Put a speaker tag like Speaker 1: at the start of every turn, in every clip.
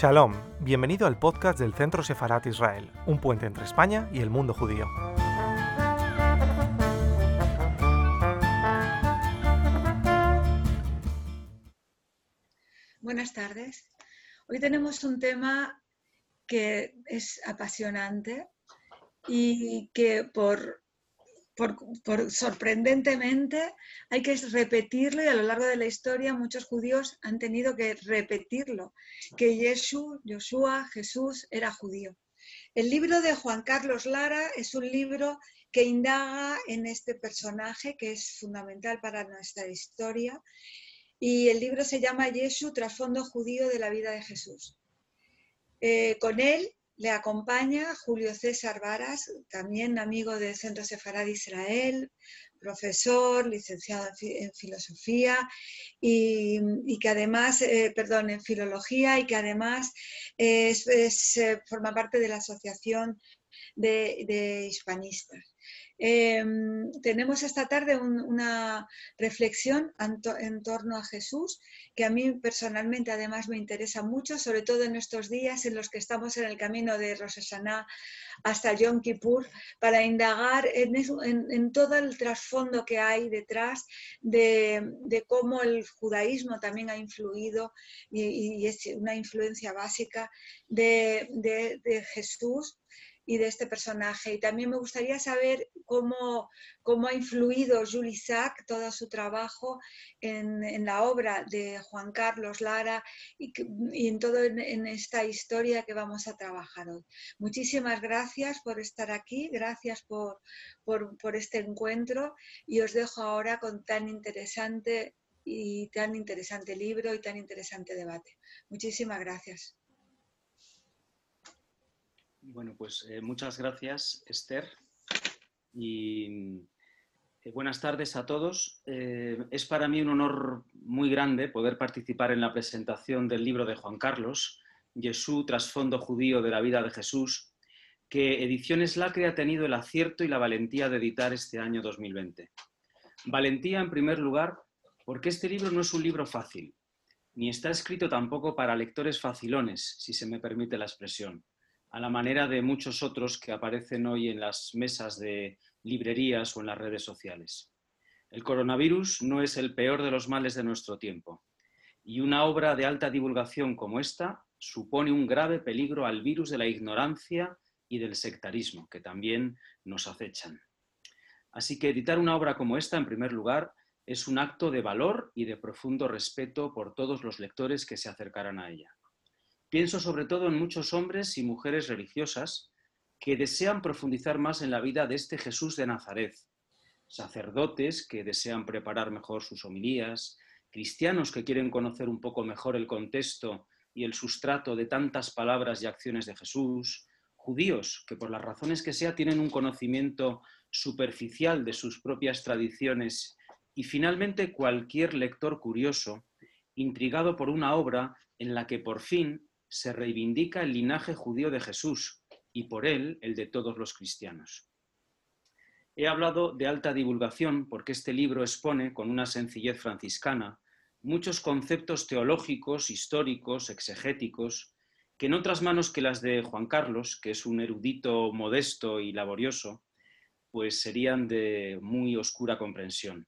Speaker 1: Shalom, bienvenido al podcast del Centro Sefarat Israel, un puente entre España y el mundo judío.
Speaker 2: Buenas tardes. Hoy tenemos un tema que es apasionante y que por por, sorprendentemente hay que repetirlo y a lo largo de la historia muchos judíos han tenido que repetirlo, que Yeshua, Jesús era judío. El libro de Juan Carlos Lara es un libro que indaga en este personaje que es fundamental para nuestra historia y el libro se llama Yeshua, trasfondo judío de la vida de Jesús. Eh, con él le acompaña Julio César Varas, también amigo del Centro Sefarad Israel, profesor, licenciado en, filosofía y, que además, eh, perdón, en filología y que además es, eh, forma parte de la Asociación de Hispanistas. Em, tenemos esta tarde una reflexión en, torno a Jesús que a mí personalmente además me interesa mucho, sobre todo en estos días en los que estamos en el camino de Rosh hasta Yom Kippur, para indagar en, todo el trasfondo que hay detrás de, cómo el judaísmo también ha influido y, es una influencia básica de Jesús y de este personaje. Y también me gustaría saber cómo, cómo ha influido Julie Isaac, todo su trabajo en, la obra de Juan Carlos Lara y, en todo en, esta historia que vamos a trabajar hoy. Muchísimas gracias por estar aquí, gracias por, por este encuentro y os dejo ahora con tan interesante y tan interesante libro y tan interesante debate. Muchísimas gracias.
Speaker 3: Bueno, pues eh, muchas gracias, Esther. Y eh, buenas tardes a todos. Eh, es para mí un honor muy grande poder participar en la presentación del libro de Juan Carlos, Jesús, trasfondo judío de la vida de Jesús, que Ediciones Lacre ha tenido el acierto y la valentía de editar este año 2020. Valentía, en primer lugar, porque este libro no es un libro fácil, ni está escrito tampoco para lectores facilones, si se me permite la expresión a la manera de muchos otros que aparecen hoy en las mesas de librerías o en las redes sociales. El coronavirus no es el peor de los males de nuestro tiempo, y una obra de alta divulgación como esta supone un grave peligro al virus de la ignorancia y del sectarismo, que también nos acechan. Así que editar una obra como esta, en primer lugar, es un acto de valor y de profundo respeto por todos los lectores que se acercarán a ella. Pienso sobre todo en muchos hombres y mujeres religiosas que desean profundizar más en la vida de este Jesús de Nazaret, sacerdotes que desean preparar mejor sus homilías, cristianos que quieren conocer un poco mejor el contexto y el sustrato de tantas palabras y acciones de Jesús, judíos que por las razones que sea tienen un conocimiento superficial de sus propias tradiciones y finalmente cualquier lector curioso, intrigado por una obra en la que por fin se reivindica el linaje judío de Jesús y por él el de todos los cristianos. He hablado de alta divulgación porque este libro expone con una sencillez franciscana muchos conceptos teológicos, históricos, exegéticos, que en otras manos que las de Juan Carlos, que es un erudito modesto y laborioso, pues serían de muy oscura comprensión.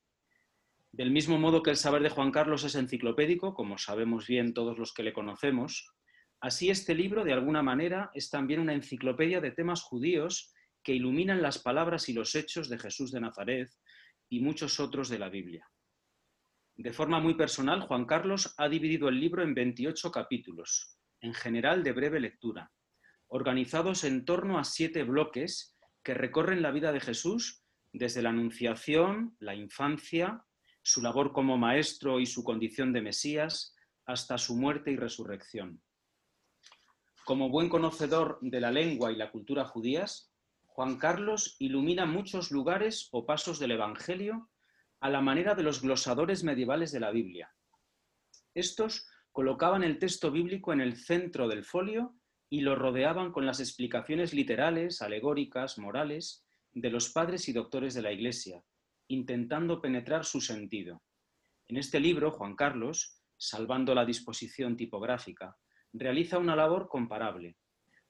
Speaker 3: Del mismo modo que el saber de Juan Carlos es enciclopédico, como sabemos bien todos los que le conocemos, Así este libro, de alguna manera, es también una enciclopedia de temas judíos que iluminan las palabras y los hechos de Jesús de Nazaret y muchos otros de la Biblia. De forma muy personal, Juan Carlos ha dividido el libro en 28 capítulos, en general de breve lectura, organizados en torno a siete bloques que recorren la vida de Jesús desde la Anunciación, la infancia, su labor como maestro y su condición de Mesías, hasta su muerte y resurrección. Como buen conocedor de la lengua y la cultura judías, Juan Carlos ilumina muchos lugares o pasos del Evangelio a la manera de los glosadores medievales de la Biblia. Estos colocaban el texto bíblico en el centro del folio y lo rodeaban con las explicaciones literales, alegóricas, morales de los padres y doctores de la Iglesia, intentando penetrar su sentido. En este libro, Juan Carlos, salvando la disposición tipográfica, realiza una labor comparable.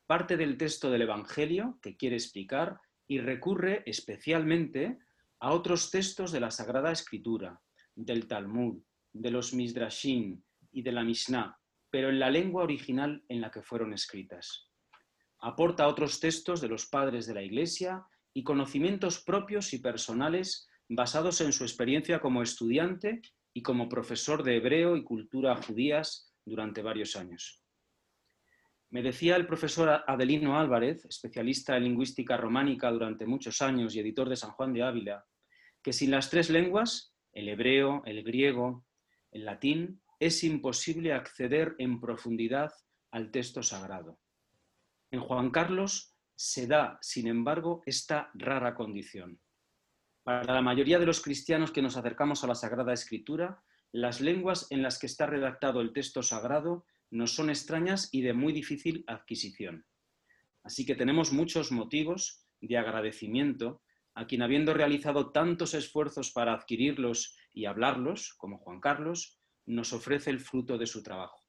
Speaker 3: Parte del texto del Evangelio que quiere explicar y recurre especialmente a otros textos de la Sagrada Escritura, del Talmud, de los Midrashim y de la Mishnah, pero en la lengua original en la que fueron escritas. Aporta otros textos de los padres de la Iglesia y conocimientos propios y personales basados en su experiencia como estudiante y como profesor de hebreo y cultura judías durante varios años. Me decía el profesor Adelino Álvarez, especialista en lingüística románica durante muchos años y editor de San Juan de Ávila, que sin las tres lenguas, el hebreo, el griego, el latín, es imposible acceder en profundidad al texto sagrado. En Juan Carlos se da, sin embargo, esta rara condición. Para la mayoría de los cristianos que nos acercamos a la Sagrada Escritura, las lenguas en las que está redactado el texto sagrado nos son extrañas y de muy difícil adquisición. Así que tenemos muchos motivos de agradecimiento a quien habiendo realizado tantos esfuerzos para adquirirlos y hablarlos, como Juan Carlos, nos ofrece el fruto de su trabajo.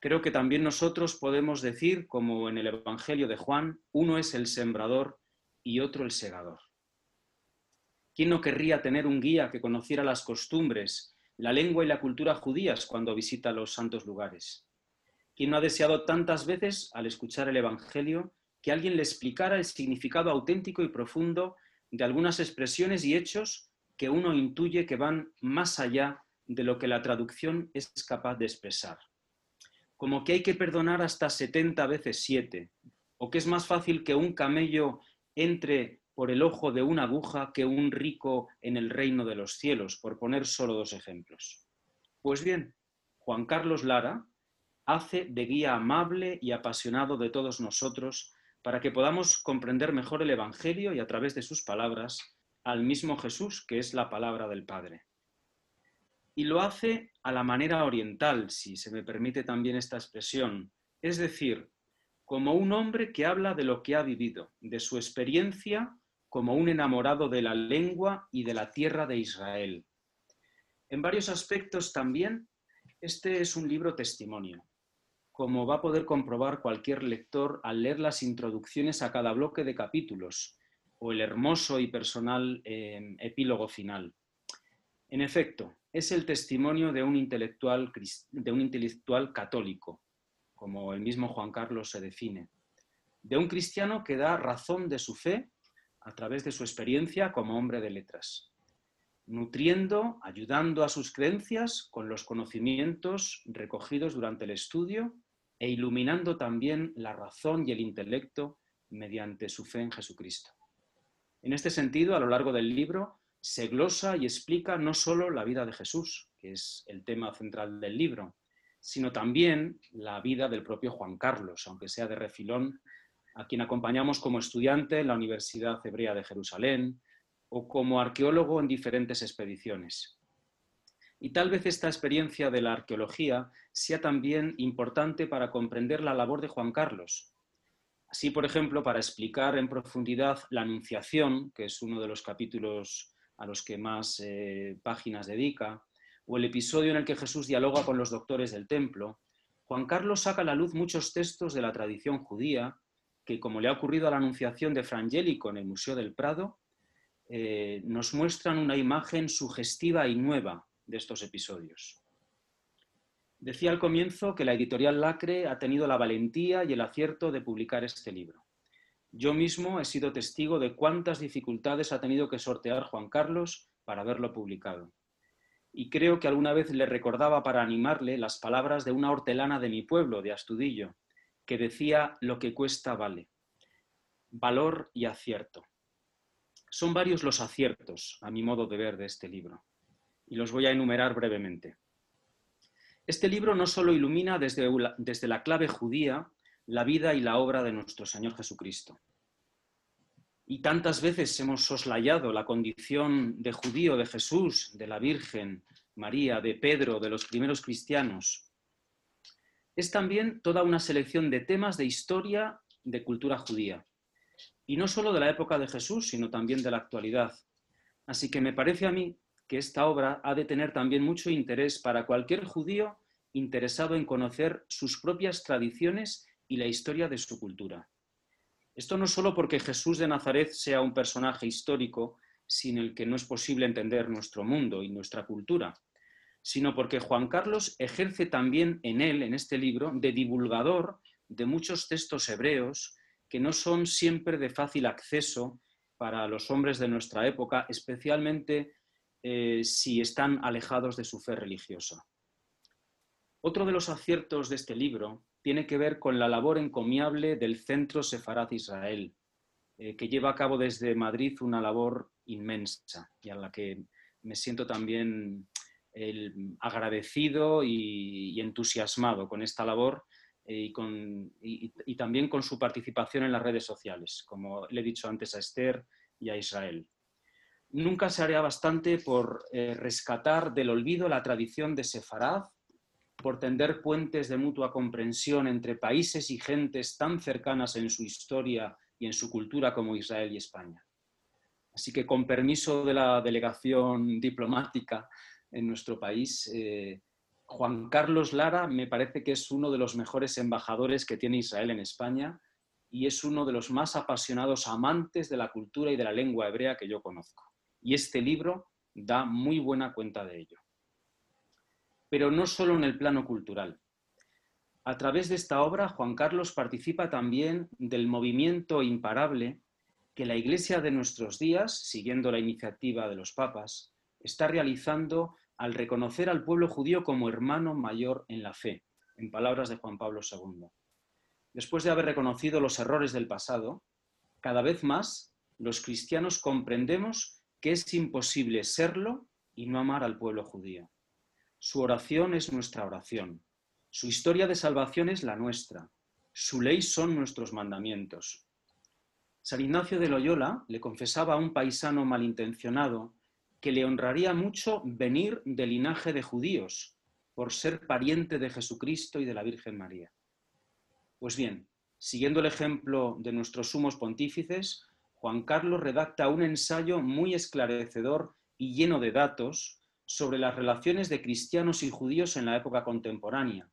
Speaker 3: Creo que también nosotros podemos decir, como en el Evangelio de Juan, uno es el sembrador y otro el segador. ¿Quién no querría tener un guía que conociera las costumbres, la lengua y la cultura judías cuando visita los santos lugares? ¿Quién no ha deseado tantas veces, al escuchar el Evangelio, que alguien le explicara el significado auténtico y profundo de algunas expresiones y hechos que uno intuye que van más allá de lo que la traducción es capaz de expresar? Como que hay que perdonar hasta 70 veces 7, o que es más fácil que un camello entre por el ojo de una aguja que un rico en el reino de los cielos, por poner solo dos ejemplos. Pues bien, Juan Carlos Lara hace de guía amable y apasionado de todos nosotros para que podamos comprender mejor el Evangelio y a través de sus palabras al mismo Jesús, que es la palabra del Padre. Y lo hace a la manera oriental, si se me permite también esta expresión, es decir, como un hombre que habla de lo que ha vivido, de su experiencia como un enamorado de la lengua y de la tierra de Israel. En varios aspectos también, este es un libro testimonio, como va a poder comprobar cualquier lector al leer las introducciones a cada bloque de capítulos o el hermoso y personal em, epílogo final. En efecto, es el testimonio de un, intelectual, de un intelectual católico, como el mismo Juan Carlos se define, de un cristiano que da razón de su fe a través de su experiencia como hombre de letras, nutriendo, ayudando a sus creencias con los conocimientos recogidos durante el estudio e iluminando también la razón y el intelecto mediante su fe en Jesucristo. En este sentido, a lo largo del libro, se glosa y explica no solo la vida de Jesús, que es el tema central del libro, sino también la vida del propio Juan Carlos, aunque sea de refilón a quien acompañamos como estudiante en la Universidad Hebrea de Jerusalén o como arqueólogo en diferentes expediciones. Y tal vez esta experiencia de la arqueología sea también importante para comprender la labor de Juan Carlos. Así, por ejemplo, para explicar en profundidad la Anunciación, que es uno de los capítulos a los que más eh, páginas dedica, o el episodio en el que Jesús dialoga con los doctores del templo, Juan Carlos saca a la luz muchos textos de la tradición judía que, como le ha ocurrido a la Anunciación de Frangélico en el Museo del Prado, eh, nos muestran una imagen sugestiva y nueva de estos episodios. Decía al comienzo que la editorial Lacre ha tenido la valentía y el acierto de publicar este libro. Yo mismo he sido testigo de cuántas dificultades ha tenido que sortear Juan Carlos para haberlo publicado. Y creo que alguna vez le recordaba para animarle las palabras de una hortelana de mi pueblo, de Astudillo, que decía lo que cuesta vale. Valor y acierto. Son varios los aciertos, a mi modo de ver, de este libro, y los voy a enumerar brevemente. Este libro no solo ilumina desde, desde la clave judía la vida y la obra de nuestro Señor Jesucristo. Y tantas veces hemos soslayado la condición de judío de Jesús, de la Virgen María, de Pedro, de los primeros cristianos, es también toda una selección de temas de historia de cultura judía. Y no solo de la época de Jesús, sino también de la actualidad. Así que me parece a mí que esta obra ha de tener también mucho interés para cualquier judío interesado en conocer sus propias tradiciones y la historia de su cultura. Esto no solo porque Jesús de Nazaret sea un personaje histórico sin el que no es posible entender nuestro mundo y nuestra cultura, sino porque Juan Carlos ejerce también en él, en este libro, de divulgador de muchos textos hebreos que no son siempre de fácil acceso para los hombres de nuestra época, especialmente eh, si están alejados de su fe religiosa. Otro de los aciertos de este libro tiene que ver con la labor encomiable del Centro Sefarat Israel, eh, que lleva a cabo desde Madrid una labor inmensa y a la que me siento también agradecido y, entusiasmado con esta labor eh, y, también con su participación en las redes sociales, como le he dicho antes a Esther y a Israel. Nunca se haría bastante por eh, rescatar del olvido la tradición de Sefarad, por tender puentes de mutua comprensión entre países y gentes tan cercanas en su historia y en su cultura como Israel y España. Así que con permiso de la delegación diplomática en nuestro país, eh, Juan Carlos Lara me parece que es uno de los mejores embajadores que tiene Israel en España y es uno de los más apasionados amantes de la cultura y de la lengua hebrea que yo conozco. Y este libro da muy buena cuenta de ello. Pero no solo en el plano cultural. A través de esta obra, Juan Carlos participa también del movimiento imparable que la Iglesia de nuestros días, siguiendo la iniciativa de los papas, está realizando al reconocer al pueblo judío como hermano mayor en la fe, en palabras de Juan Pablo II. Después de haber reconocido los errores del pasado, cada vez más los cristianos comprendemos que es imposible serlo y no amar al pueblo judío. Su oración es nuestra oración, su historia de salvación es la nuestra, su ley son nuestros mandamientos. San Ignacio de Loyola le confesaba a un paisano malintencionado que le honraría mucho venir del linaje de judíos, por ser pariente de Jesucristo y de la Virgen María. Pues bien, siguiendo el ejemplo de nuestros sumos pontífices, Juan Carlos redacta un ensayo muy esclarecedor y lleno de datos sobre las relaciones de cristianos y judíos en la época contemporánea,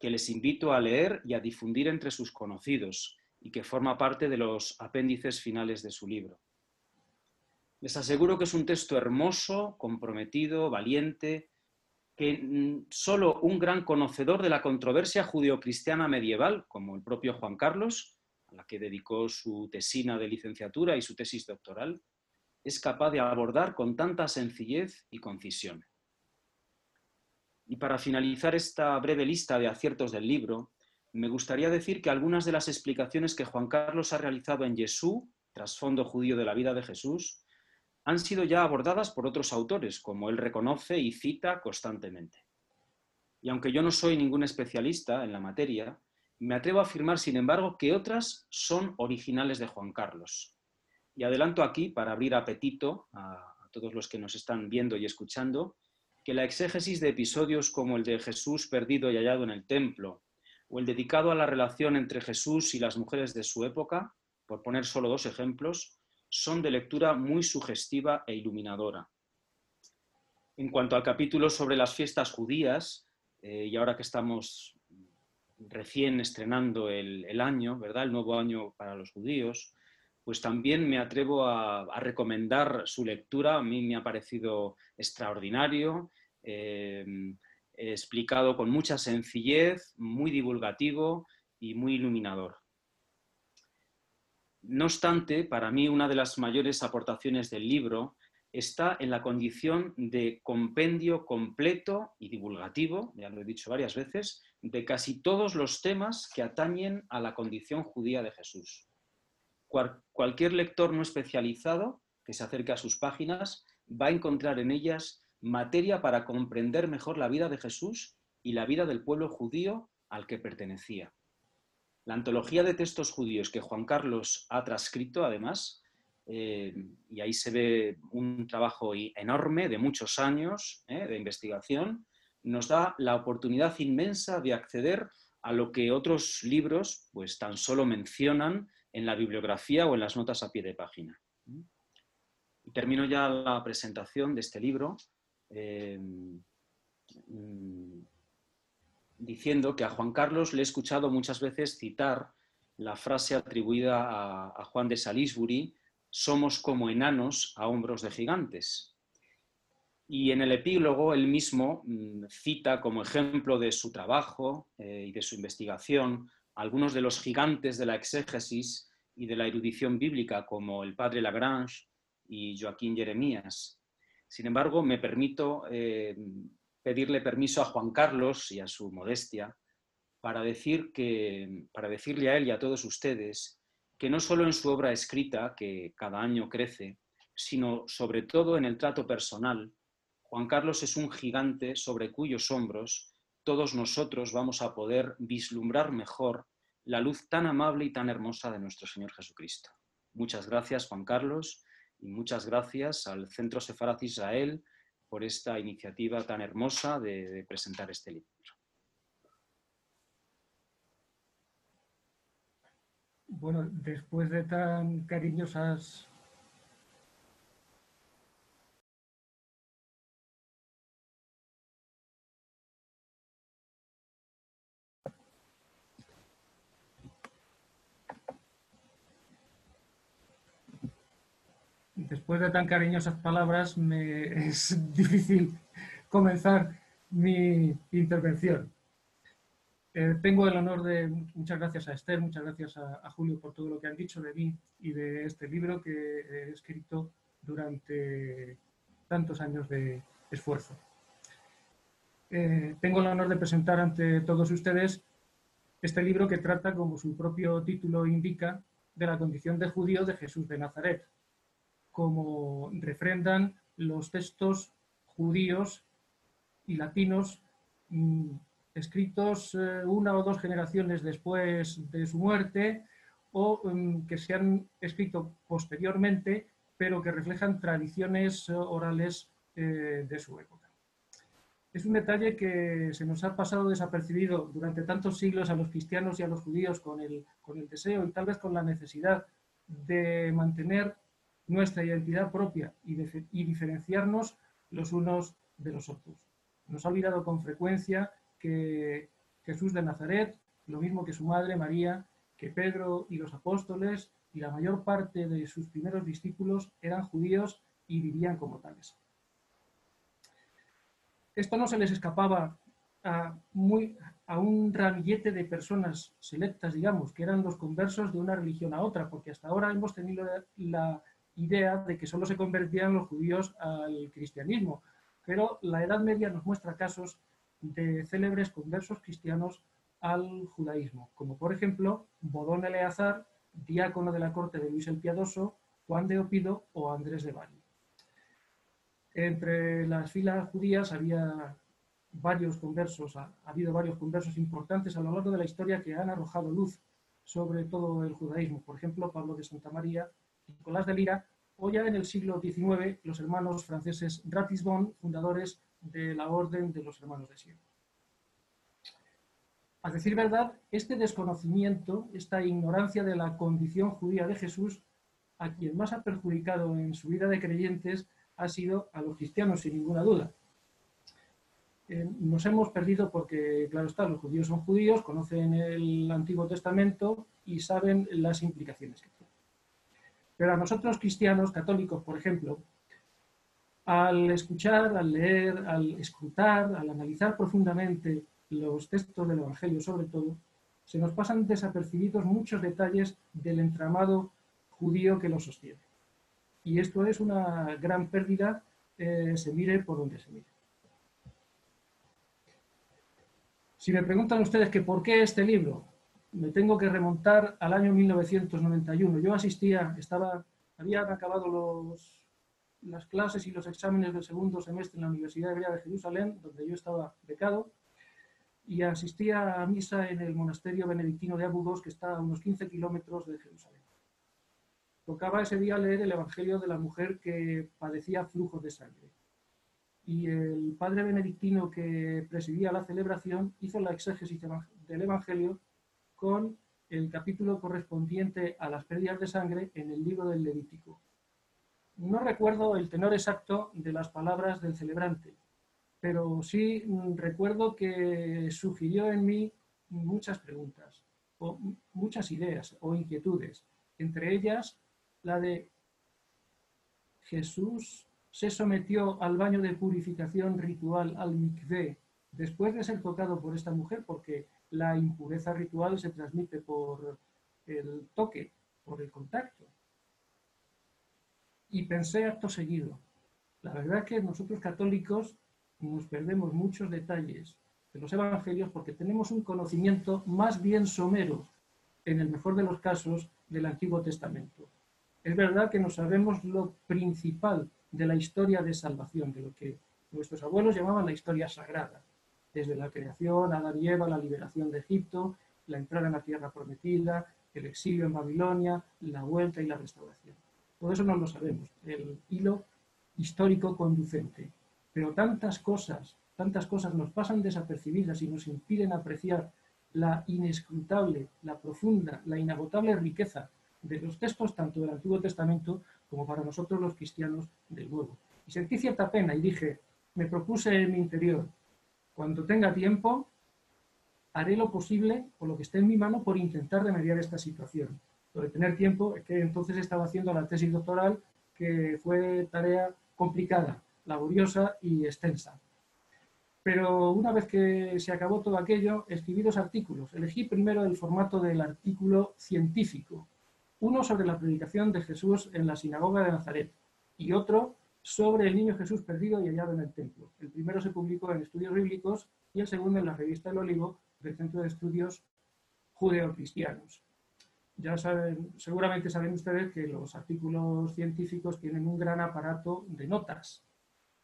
Speaker 3: que les invito a leer y a difundir entre sus conocidos y que forma parte de los apéndices finales de su libro. Les aseguro que es un texto hermoso, comprometido, valiente, que mm, solo un gran conocedor de la controversia judeocristiana medieval, como el propio Juan Carlos, a la que dedicó su tesina de licenciatura y su tesis doctoral, es capaz de abordar con tanta sencillez y concisión. Y para finalizar esta breve lista de aciertos del libro, me gustaría decir que algunas de las explicaciones que Juan Carlos ha realizado en Jesús, trasfondo judío de la vida de Jesús, han sido ya abordadas por otros autores, como él reconoce y cita constantemente. Y aunque yo no soy ningún especialista en la materia, me atrevo a afirmar, sin embargo, que otras son originales de Juan Carlos. Y adelanto aquí, para abrir apetito a, todos los que nos están viendo y escuchando, que la exégesis de episodios como el de Jesús perdido y hallado en el templo, o el dedicado a la relación entre Jesús y las mujeres de su época, por poner solo dos ejemplos, son de lectura muy sugestiva e iluminadora. En cuanto al capítulo sobre las fiestas judías, eh, y ahora que estamos recién estrenando el, año, ¿verdad? El nuevo año para los judíos, pues también me atrevo a, recomendar su lectura. A mí me ha parecido extraordinario, eh, explicado con mucha sencillez, muy divulgativo y muy iluminador. No obstante, para mí una de las mayores aportaciones del libro está en la condición de compendio completo y divulgativo, ya lo he dicho varias veces, de casi todos los temas que atañen a la condición judía de Jesús. cualquier lector no especializado que se acerque a sus páginas va a encontrar en ellas materia para comprender mejor la vida de Jesús y la vida del pueblo judío al que pertenecía. La antología de textos judíos que Juan Carlos ha transcrito, además, eh, y ahí se ve un trabajo enorme de muchos años eh, de investigación, nos da la oportunidad inmensa de acceder a lo que otros libros pues tan solo mencionan en la bibliografía o en las notas a pie de página. Y termino ya la presentación de este libro. Eh, mm, diciendo que a Juan Carlos le he escuchado muchas veces citar la frase atribuida a, Juan de Salisbury, somos como enanos a hombros de gigantes. Y en el epílogo él mismo mm, cita como ejemplo de su trabajo eh, y de su investigación algunos de los gigantes de la exégesis y de la erudición bíblica, como el padre Lagrange y Joaquín Jeremías. Sin embargo, me permito eh, pedirle permiso a Juan Carlos y a su modestia para, decir que, para decirle a él y a todos ustedes que no solo en su obra escrita, que cada año crece, sino sobre todo en el trato personal, Juan Carlos es un gigante sobre cuyos hombros todos nosotros vamos a poder vislumbrar mejor la luz tan amable y tan hermosa de nuestro Señor Jesucristo. Muchas gracias, Juan Carlos, y muchas gracias al Centro Sefarat Israel por esta iniciativa tan hermosa de, presentar este libro.
Speaker 4: Bueno, después de tan cariñosas después de tan cariñosas palabras, me es difícil comenzar mi intervención. Eh, tengo el honor de, muchas gracias a Esther, muchas gracias a, Julio por todo lo que han dicho de mí y de este libro que he escrito durante tantos años de esfuerzo. Eh, tengo el honor de presentar ante todos ustedes este libro que trata, como su propio título indica, de la condición de judío de Jesús de Nazaret, como refrendan los textos judíos y latinos mm, escritos eh, una o dos generaciones después de su muerte o mm, que se han escrito posteriormente, pero que reflejan tradiciones eh, orales eh, de su época. Es un detalle que se nos ha pasado desapercibido durante tantos siglos a los cristianos y a los judíos con el, con el deseo y tal vez con la necesidad de mantener nuestra identidad propia y, diferenciarnos los unos de los otros. Nos ha olvidado con frecuencia que Jesús de Nazaret, lo mismo que su madre María, que Pedro y los apóstoles y la mayor parte de sus primeros discípulos eran judíos y vivían como tales. Esto no se les escapaba a un ramillete de personas selectas, digamos, que eran los conversos de una religión a otra, porque hasta ahora hemos tenido la idea de que solo se convertían los judíos al cristianismo, pero la Edad Media nos muestra casos de célebres conversos cristianos al judaísmo, como por ejemplo Bodón Eleazar, diácono de la corte de Luis el Piadoso, Juan de Opido o Andrés de Bari. Entre las filas judías había varios conversos, ha, habido varios conversos importantes a lo largo de la historia que han arrojado luz sobre todo el judaísmo. Por ejemplo, Pablo de Santa María, Nicolás de Lira, o ya en el siglo XIX los hermanos franceses Ratisbonne, fundadores de la Orden de los Hermanos de Sion. A decir verdad, este desconocimiento, esta ignorancia de la condición judía de Jesús, a quien más ha perjudicado en su vida de creyentes ha sido a los cristianos, sin ninguna duda. Eh, nos hemos perdido porque, claro está, los judíos son judíos, conocen el Antiguo Testamento y saben las implicaciones que tiene. Pero a nosotros cristianos, católicos, por ejemplo, al escuchar, al leer, al escrutar, al analizar profundamente los textos del Evangelio sobre todo, se nos pasan desapercibidos muchos detalles del entramado judío que lo sostiene. Y esto es una gran pérdida, eh, se mire por donde se mire. Si me preguntan ustedes que por qué este libro, me tengo que remontar al año 1991. Yo asistía, estaba, habían acabado los, las clases y los exámenes del segundo semestre en la Universidad Hebrea de Jerusalén, donde yo estaba becado, y asistía a misa en el monasterio benedictino de Abu que está a unos 15 kilómetros de Jerusalén. Tocaba ese día leer el Evangelio de la mujer que padecía flujos de sangre. Y el padre benedictino que presidía la celebración hizo la exégesis del Evangelio con el capítulo correspondiente a las pérdidas de sangre en el libro del Levítico. No recuerdo el tenor exacto de las palabras del celebrante, pero sí mm, recuerdo que sugirió en mí muchas preguntas, o muchas ideas o inquietudes, entre ellas la de Jesús se sometió al baño de purificación ritual, al mikveh, después de ser tocado por esta mujer, porque la impureza ritual se transmite por el toque, por el contacto. Y pensé acto seguido. La verdad es que nosotros católicos nos perdemos muchos detalles de los evangelios porque tenemos un conocimiento más bien somero, en el mejor de los casos, del Antiguo Testamento. Es verdad que no sabemos lo principal de la historia de salvación, de lo que nuestros abuelos llamaban la historia sagrada, desde la creación, Adán y Eva, la liberación de Egipto, la entrada en la tierra prometida, el exilio en Babilonia, la vuelta y la restauración. Todo eso no lo sabemos, el hilo histórico conducente. Pero tantas cosas, tantas cosas nos pasan desapercibidas y nos impiden apreciar la inescrutable, la profunda, la inagotable riqueza de los textos tanto del Antiguo Testamento como para nosotros los cristianos del Nuevo. Y sentí cierta pena y dije, me propuse en mi interior, cuando tenga tiempo, haré lo posible o lo que esté en mi mano por intentar remediar esta situación. Lo de tener tiempo es que entonces estaba haciendo la tesis doctoral, que fue tarea complicada, laboriosa y extensa. Pero una vez que se acabó todo aquello, escribí dos artículos. Elegí primero el formato del artículo científico, uno sobre la predicación de Jesús en la sinagoga de Nazaret y otro sobre el niño Jesús perdido y hallado en el templo. El primero se publicó en Estudios Bíblicos y el segundo en la revista El Olivo del Centro de Estudios Judeo-Cristianos. Ya saben, seguramente saben ustedes que los artículos científicos tienen un gran aparato de notas.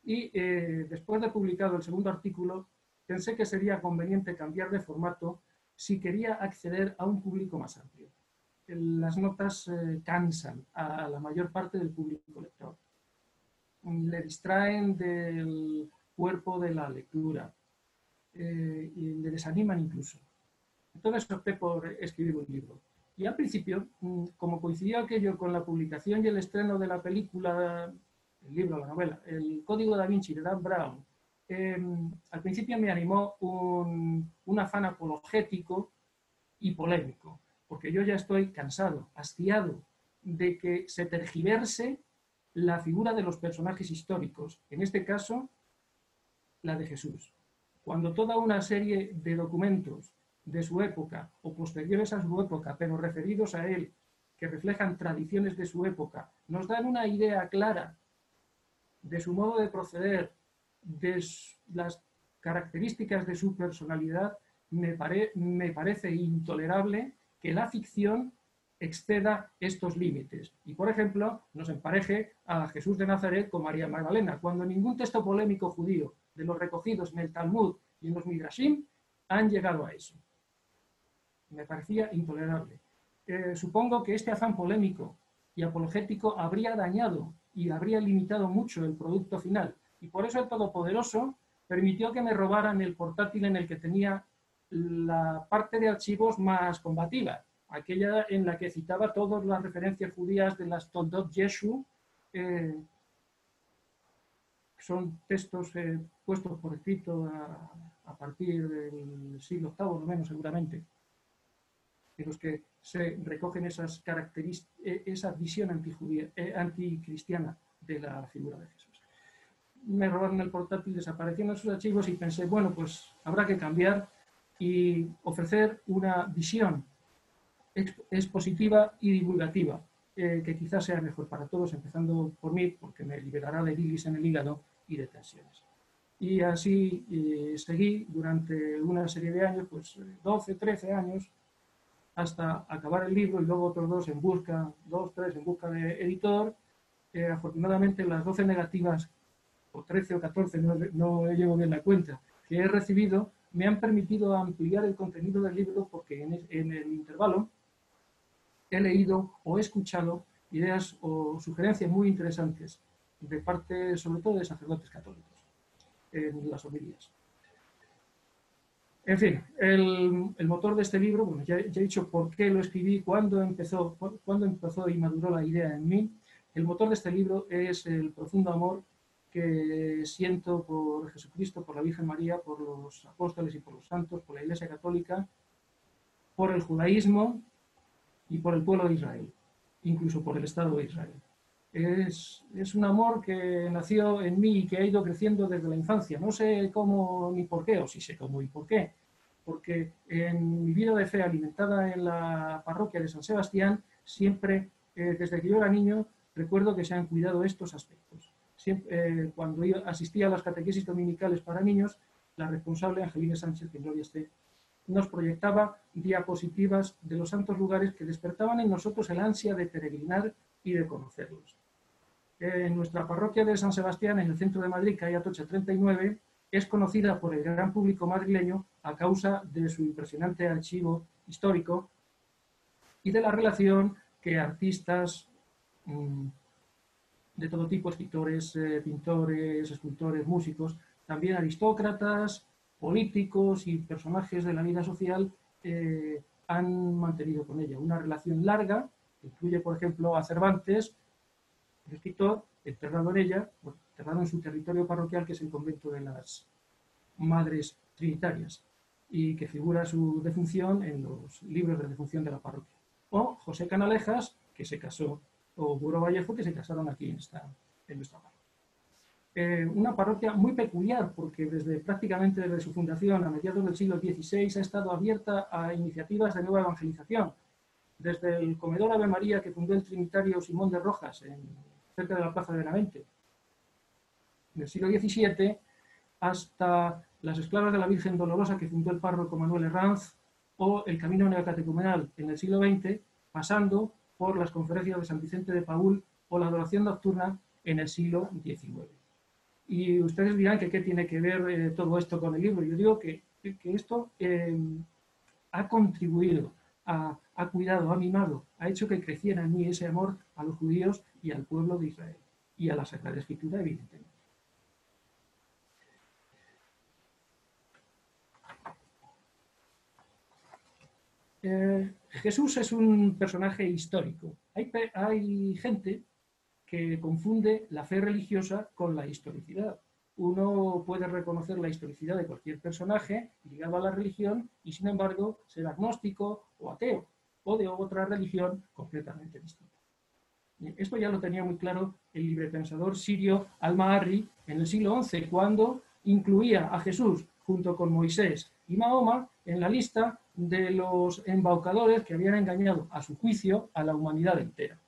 Speaker 4: Y eh, después de publicado el segundo artículo, pensé que sería conveniente cambiar de formato si quería acceder a un público más amplio. Las notas eh, cansan a la mayor parte del público lector. Le distraen del cuerpo de la lectura eh, y le desaniman incluso. Entonces opté por escribir un libro. Y al principio, mm, como coincidió aquello con la publicación y el estreno de la película, el libro, la novela, El Código da Vinci de Dan Brown, em, al principio me animó un, un afán apologético y polémico, porque yo ya estoy cansado, hastiado de que se tergiverse la figura de los personajes históricos, en este caso, la de Jesús. Cuando toda una serie de documentos de su época o posteriores a su época, pero referidos a él, que reflejan tradiciones de su época, nos dan una idea clara de su modo de proceder, de las características de su personalidad, me, parece intolerable que la ficción exceda estos límites. Y, por ejemplo, nos empareje a Jesús de Nazaret con María Magdalena, cuando ningún texto polémico judío de los recogidos en el Talmud y en los Midrashim han llegado a eso me parecía intolerable. Eh, supongo que este afán polémico y apologético habría dañado y habría limitado mucho el producto final. Y por eso el Todopoderoso permitió que me robaran el portátil en el que tenía la parte de archivos más combativa, aquella en la que citaba todas las referencias judías de las Toldot Yeshu, eh, son textos eh, puestos por escrito a, partir del siglo VIII, o menos seguramente en los que se recogen esas características, e, esa visión antijudía, eh, anticristiana de la figura de Jesús. Me robaron el portátil, desaparecieron sus archivos y pensé, bueno, pues habrá que cambiar y ofrecer una visión expositiva y divulgativa, eh, que quizás sea mejor para todos, empezando por mí, porque me liberará de bilis en el hígado y de tensiones. Y así eh, seguí durante una serie de años, pues 12, 13 años, hasta acabar el libro y luego otros dos en busca, dos, tres en busca de editor. Eh, afortunadamente las 12 negativas, o 13 o 14, no, no llevo bien la cuenta, que he recibido, me han permitido ampliar el contenido del libro porque en, en el intervalo he leído o he escuchado ideas o sugerencias muy interesantes de parte, sobre todo, de sacerdotes católicos en las homilías. En fin, el, motor de este libro, bueno, ya, he dicho por qué lo escribí, cuándo empezó, cuándo empezó y maduró la idea en mí. El motor de este libro es el profundo amor que siento por Jesucristo, por la Virgen María, por los apóstoles y por los santos, por la Iglesia Católica, por el judaísmo y por el pueblo de Israel, incluso por el Estado de Israel. Es, es, un amor que nació en mí y que ha ido creciendo desde la infancia. No sé cómo ni por qué, o sí sé cómo y por qué, porque en mi vida de fe alimentada en la parroquia de San Sebastián, siempre, eh, desde que yo era niño, recuerdo que se han cuidado estos aspectos. Siempre, eh, cuando yo asistía a las catequesis dominicales para niños, la responsable Angelina Sánchez, que gloria esté, nos proyectaba diapositivas de los santos lugares que despertaban en nosotros el ansia de peregrinar y de conocerlos. Nuestra parroquia de San Sebastián, en el centro de Madrid, calle Atocha 39, es conocida por el gran público madrileño a causa de su impresionante archivo histórico y de la relación que artistas mmm, de todo tipo, escritores, eh, pintores, escultores, músicos, también aristócratas, políticos y personajes de la vida social eh, han mantenido con ella. Una relación larga, que incluye, por ejemplo, a Cervantes, el escritor, enterrado en ella, enterrado en su territorio parroquial, que es el convento de las Madres Trinitarias, y que figura su defunción en los libros de defunción de la parroquia. O José Canalejas, que se casó, o Buro Vallejo, que se casaron aquí en, esta, en nuestra. Eh, una parroquia muy peculiar, porque desde prácticamente desde su fundación a mediados del siglo XVI ha estado abierta a iniciativas de nueva evangelización. Desde el comedor Ave María que fundó el trinitario Simón de Rojas, cerca de la Plaza de Benavente, en el siglo XVII, hasta las esclavas de la Virgen Dolorosa que fundó el párroco Manuel Herranz, o el Camino Neocatecumenal en el siglo XX, pasando por las conferencias de San Vicente de Paul o la adoración nocturna en el siglo XIX. Y ustedes dirán que qué tiene que ver eh, todo esto con el libro. Yo digo que, que esto eh, ha contribuido, ha, ha, cuidado, ha mimado, ha hecho que creciera en mí ese amor a los judíos y al pueblo de Israel y a la Sagrada Escritura, evidentemente. Eh, Jesús es un personaje histórico. Hay, hay, gente que confunde la fe religiosa con la historicidad. Uno puede reconocer la historicidad de cualquier personaje ligado a la religión y, sin embargo, ser agnóstico o ateo o de otra religión completamente distinta. Esto ya lo tenía muy claro el librepensador sirio Al-Maharri en el siglo XI, cuando incluía a Jesús junto con Moisés y Mahoma en la lista de los embaucadores que habían engañado, a su juicio, a la humanidad entera.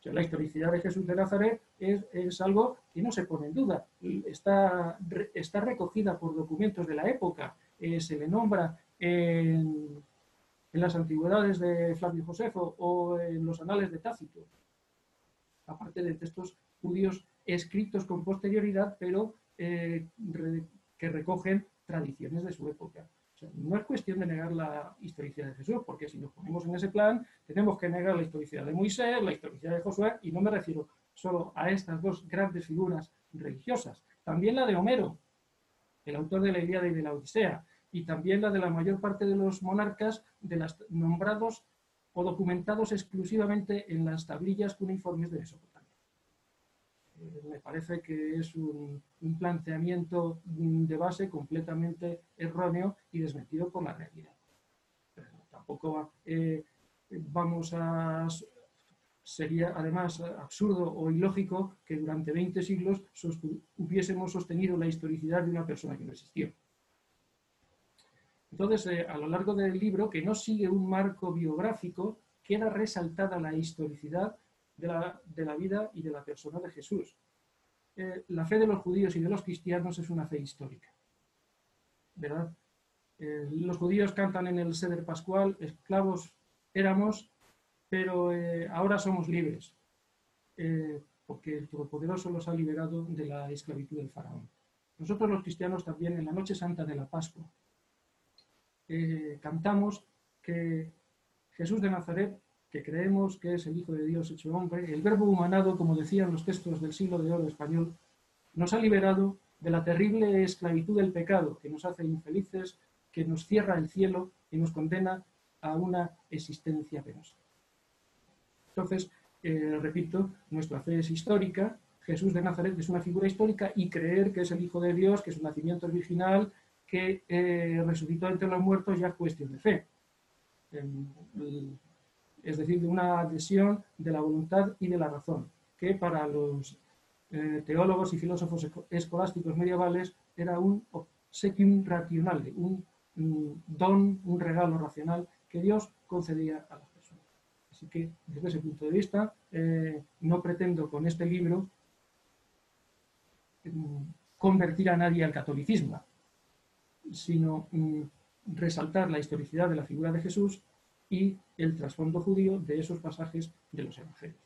Speaker 4: O sea, la historicidad de Jesús de Nazaret es, es, algo que no se pone en duda. Está, está recogida por documentos de la época. Eh, se le nombra en, en, las antigüedades de Flavio Josefo o en los anales de Tácito, aparte de textos judíos escritos con posterioridad, pero eh, que recogen tradiciones de su época no es cuestión de negar la historicidad de Jesús, porque si nos ponemos en ese plan, tenemos que negar la historicidad de Moisés, la historicidad de Josué, y no me refiero solo a estas dos grandes figuras religiosas, también la de Homero, el autor de la Ilíada y de la Odisea, y también la de la mayor parte de los monarcas de las nombrados o documentados exclusivamente en las tablillas cuneiformes de Mesopotamia me parece que es un, planteamiento de base completamente erróneo y desmentido por la realidad. Pero tampoco eh, vamos a... Sería además absurdo o ilógico que durante 20 siglos hubiésemos sostenido la historicidad de una persona que no existió. Entonces, eh, a lo largo del libro, que no sigue un marco biográfico, queda resaltada la historicidad de la, vida y de la persona de Jesús. Eh, la fe de los judíos y de los cristianos es una fe histórica. ¿Verdad? Eh, los judíos cantan en el Seder Pascual, esclavos éramos, pero eh, ahora somos libres, porque el Todopoderoso los ha liberado de la esclavitud del faraón. Nosotros los cristianos también en la noche santa de la Pascua cantamos que Jesús de Nazaret que creemos que es el Hijo de Dios hecho hombre, el verbo humanado, como decían los textos del siglo de oro español, nos ha liberado de la terrible esclavitud del pecado que nos hace infelices, que nos cierra el cielo y nos condena a una existencia penosa. Entonces, eh, repito, nuestra fe es histórica, Jesús de Nazaret es una figura histórica y creer que es el Hijo de Dios, que su nacimiento es virginal, que eh, resucitó entre los muertos ya es cuestión de fe. Es decir, de una adhesión de la voluntad y de la razón, que para los eh, teólogos y filósofos escolásticos medievales era un obsequium racional, un, don, un regalo racional que Dios concedía a las personas. Así que, desde ese punto de vista, eh, no pretendo con este libro mm, convertir a nadie al catolicismo, sino mm, resaltar la historicidad de la figura de Jesús y el trasfondo judío de esos pasajes de los evangelios.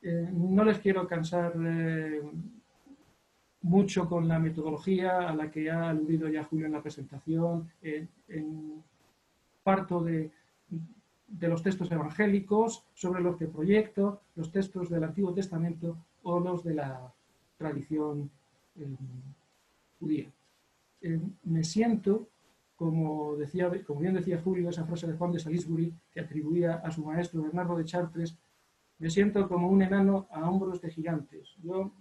Speaker 4: Eh, no les quiero cansar eh, mucho con la metodología a la que ha aludido ya Julio en la presentación. en parto de, los textos evangélicos, sobre los que proyecto, los textos del Antiguo Testamento o los de la tradición eh, judía. me siento, como, decía, como bien decía Julio, esa frase de Juan de Salisbury que atribuía a su maestro Bernardo de Chartres, me siento como un enano a hombros de gigantes. Yo,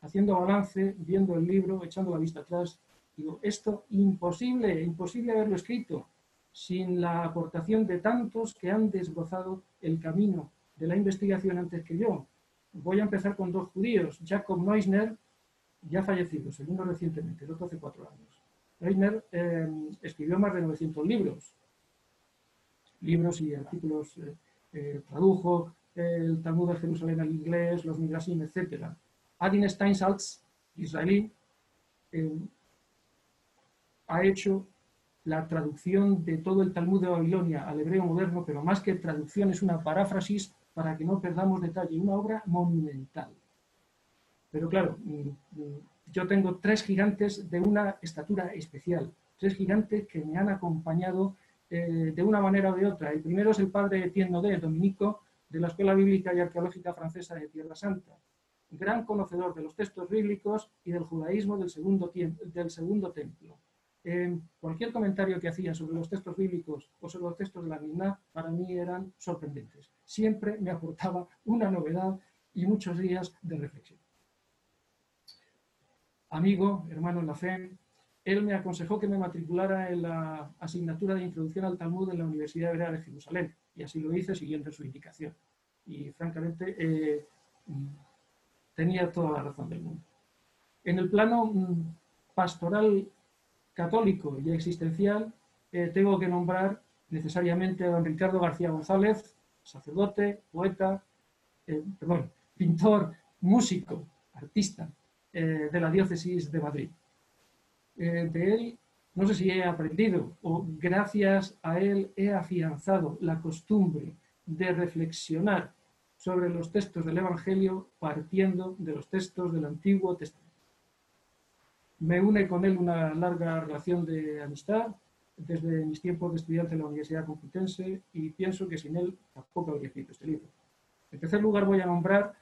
Speaker 4: haciendo balance, viendo el libro, echando la vista atrás, digo, esto imposible, imposible haberlo escrito sin la aportación de tantos que han desbrozado el camino de la investigación antes que yo. Voy a empezar con dos judíos, Jacob Neusner, ya fallecido, segundo recientemente, el otro hace cuatro años. Neusner eh, escribió más de 900 libros, libros y artículos eh, eh, tradujo, el Talmud de Jerusalén al inglés, los Midrashim, etc. Adin Steinsaltz, israelí, eh, ha hecho la traducción de todo el Talmud de Babilonia al hebreo moderno, pero más que traducción es una paráfrasis para que no perdamos detalle, una obra monumental. Pero claro, mm, mm, yo tengo tres gigantes de una estatura especial, tres gigantes que me han acompañado eh, de una manera o de otra. El primero es el padre Etienne de dominico, de la Escuela Bíblica y Arqueológica Francesa de Tierra Santa, gran conocedor de los textos bíblicos y del judaísmo del segundo, templo. cualquier comentario que hacía sobre los textos bíblicos o sobre los textos de la misma, para mí eran sorprendentes. Siempre me aportaba una novedad y muchos días de reflexión. Amigo, hermano en la fe, él me aconsejó que me matriculara en la asignatura de Introducción al Talmud en la Universidad Hebrea de Jerusalén, y así lo hice siguiendo su indicación. Y francamente, eh, tenía toda la razón del mundo. En el plano mm, pastoral católico y existencial, eh, tengo que nombrar necesariamente a don Ricardo García González, sacerdote, poeta, eh, perdón, pintor, músico, artista de la diócesis de Madrid. Eh, de él, no sé si he aprendido o gracias a él he afianzado la costumbre de reflexionar sobre los textos del Evangelio partiendo de los textos del Antiguo Testamento. Me une con él una larga relación de amistad desde mis tiempos de estudiante en la Universidad Complutense y pienso que sin él tampoco habría escrito este libro. En tercer lugar voy a nombrar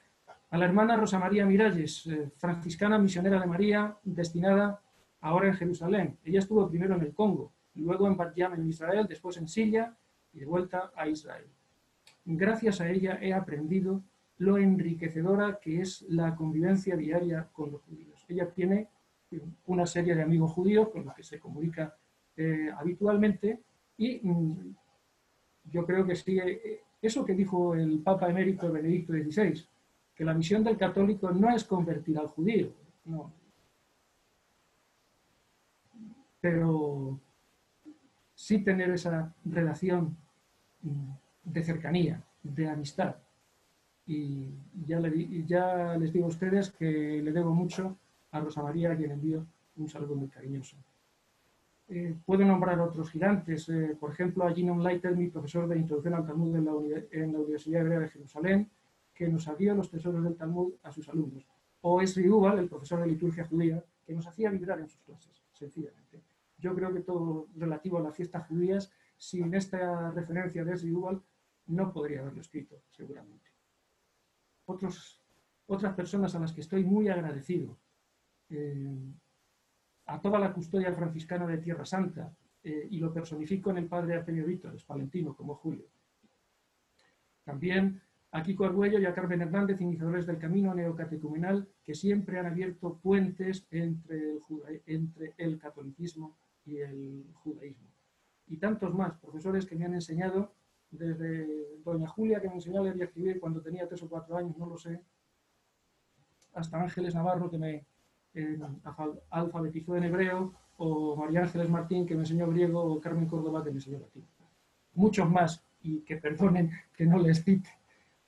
Speaker 4: a la hermana Rosa María Miralles, eh, franciscana misionera de María, destinada ahora en Jerusalén. Ella estuvo primero en el Congo, luego en Bat en Israel, después en Siria y de vuelta a Israel. Gracias a ella he aprendido lo enriquecedora que es la convivencia diaria con los judíos. Ella tiene una serie de amigos judíos con los que se comunica eh, habitualmente y mm, yo creo que sí, eh, eso que dijo el Papa emérito Benedicto XVI, que la misión del católico no es convertir al judío, no, pero sí tener esa relación de cercanía, de amistad. Y ya, les digo a ustedes que le debo mucho a Rosa María, a quien envío un saludo muy cariñoso. Eh, puedo nombrar otros gigantes, eh, por ejemplo, a Ginon Leiter, mi profesor de Introducción al Talmud en la, Universidad Hebrea de Jerusalén, que nos abrió los tesoros del Talmud a sus alumnos. O Esri Ubal, el profesor de liturgia judía, que nos hacía vibrar en sus clases, sencillamente yo creo que todo relativo a las fiestas judías, sin esta referencia de Esri no podría haberlo escrito, seguramente. Otros, otras personas a las que estoy muy agradecido, eh, a toda la custodia franciscana de Tierra Santa, eh, y lo personifico en el padre Artemio Víctor, es palentino como Julio. También a Kiko Arguello y a Carmen Hernández, iniciadores del camino neocatecumenal, que siempre han abierto puentes entre el, catolicismo y el judaísmo. Y tantos más, profesores que me han enseñado, desde doña Julia, que me enseñó a leer y escribir cuando tenía tres o cuatro años, no lo sé, hasta Ángeles Navarro, que me eh, alfabetizó en hebreo, o María Ángeles Martín, que me enseñó griego, o Carmen Córdoba, que me enseñó latín. Muchos más, y que perdonen que no les cite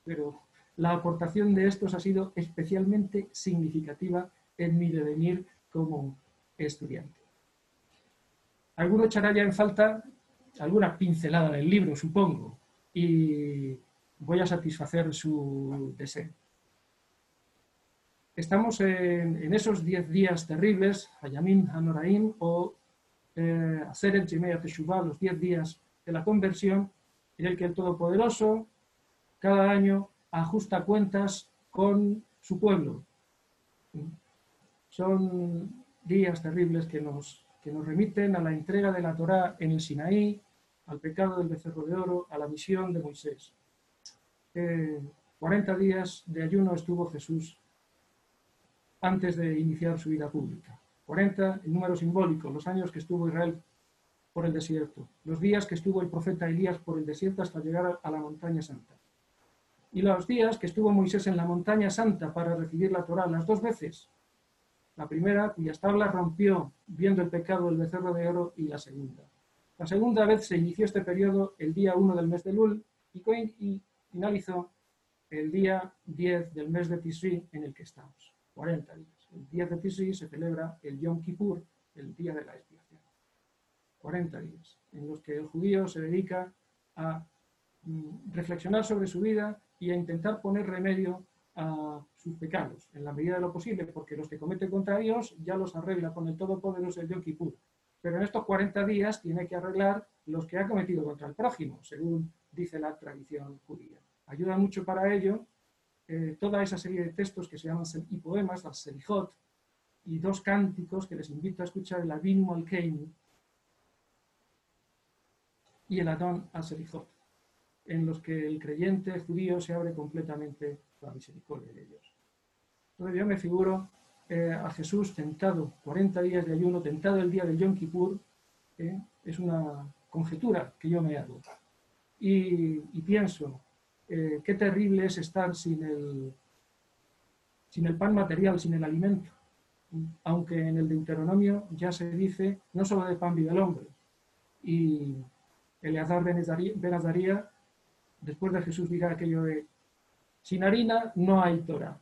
Speaker 4: pero la aportación de estos ha sido especialmente significativa en mi devenir como estudiante. Alguno echará ya en falta alguna pincelada del libro, supongo, y voy a satisfacer su deseo. Estamos en, esos diez días terribles, Hayamin Hanoraim, o eh, hacer el Jimea Teshuvah, los diez días de la conversión, en el que el Todopoderoso cada año ajusta cuentas con su pueblo. Son días terribles que nos, que nos remiten a la entrega de la Torá en el Sinaí, al pecado del becerro de oro, a la misión de Moisés. 40 eh, días de ayuno estuvo Jesús antes de iniciar su vida pública. 40 en número simbólico, los años que estuvo Israel por el desierto, los días que estuvo el profeta Elías por el desierto hasta llegar a la montaña santa y los días que estuvo Moisés en la montaña santa para recibir la Torá, las dos veces. La primera, cuyas tablas rompió viendo el pecado del becerro de oro, y la segunda. La segunda vez se inició este periodo el día 1 del mes de Lul y, finalizó el día 10 del mes de Tisri en el que estamos, 40 días. El 10 de Tisri se celebra el Yom Kippur, el día de la expiación. 40 días en los que el judío se dedica a mm, reflexionar sobre su vida y a intentar poner remedio a sus pecados, en la medida de lo posible, porque los que comete contra Dios ya los arregla con el Todopoderoso el Yom Kippur. Pero en estos 40 días tiene que arreglar los que ha cometido contra el prójimo, según dice la tradición judía. Ayuda mucho para ello eh, toda esa serie de textos que se llaman y poemas, las Selijot, y dos cánticos que les invito a escuchar, el Avinu al y el Adón al Selijot en los que el creyente judío se abre completamente a la misericordia de Dios. Entonces yo me figuro eh, a Jesús tentado, 40 días de ayuno, tentado el día del Yom Kippur, eh, es una conjetura que yo me hago. Y, pienso, eh, qué terrible es estar sin el, sin el pan material, sin el alimento. Aunque en el Deuteronomio ya se dice, no solo de pan vive el hombre. Y Eleazar Ben Azaría después de Jesús diga aquello de, sin harina no hay Torah,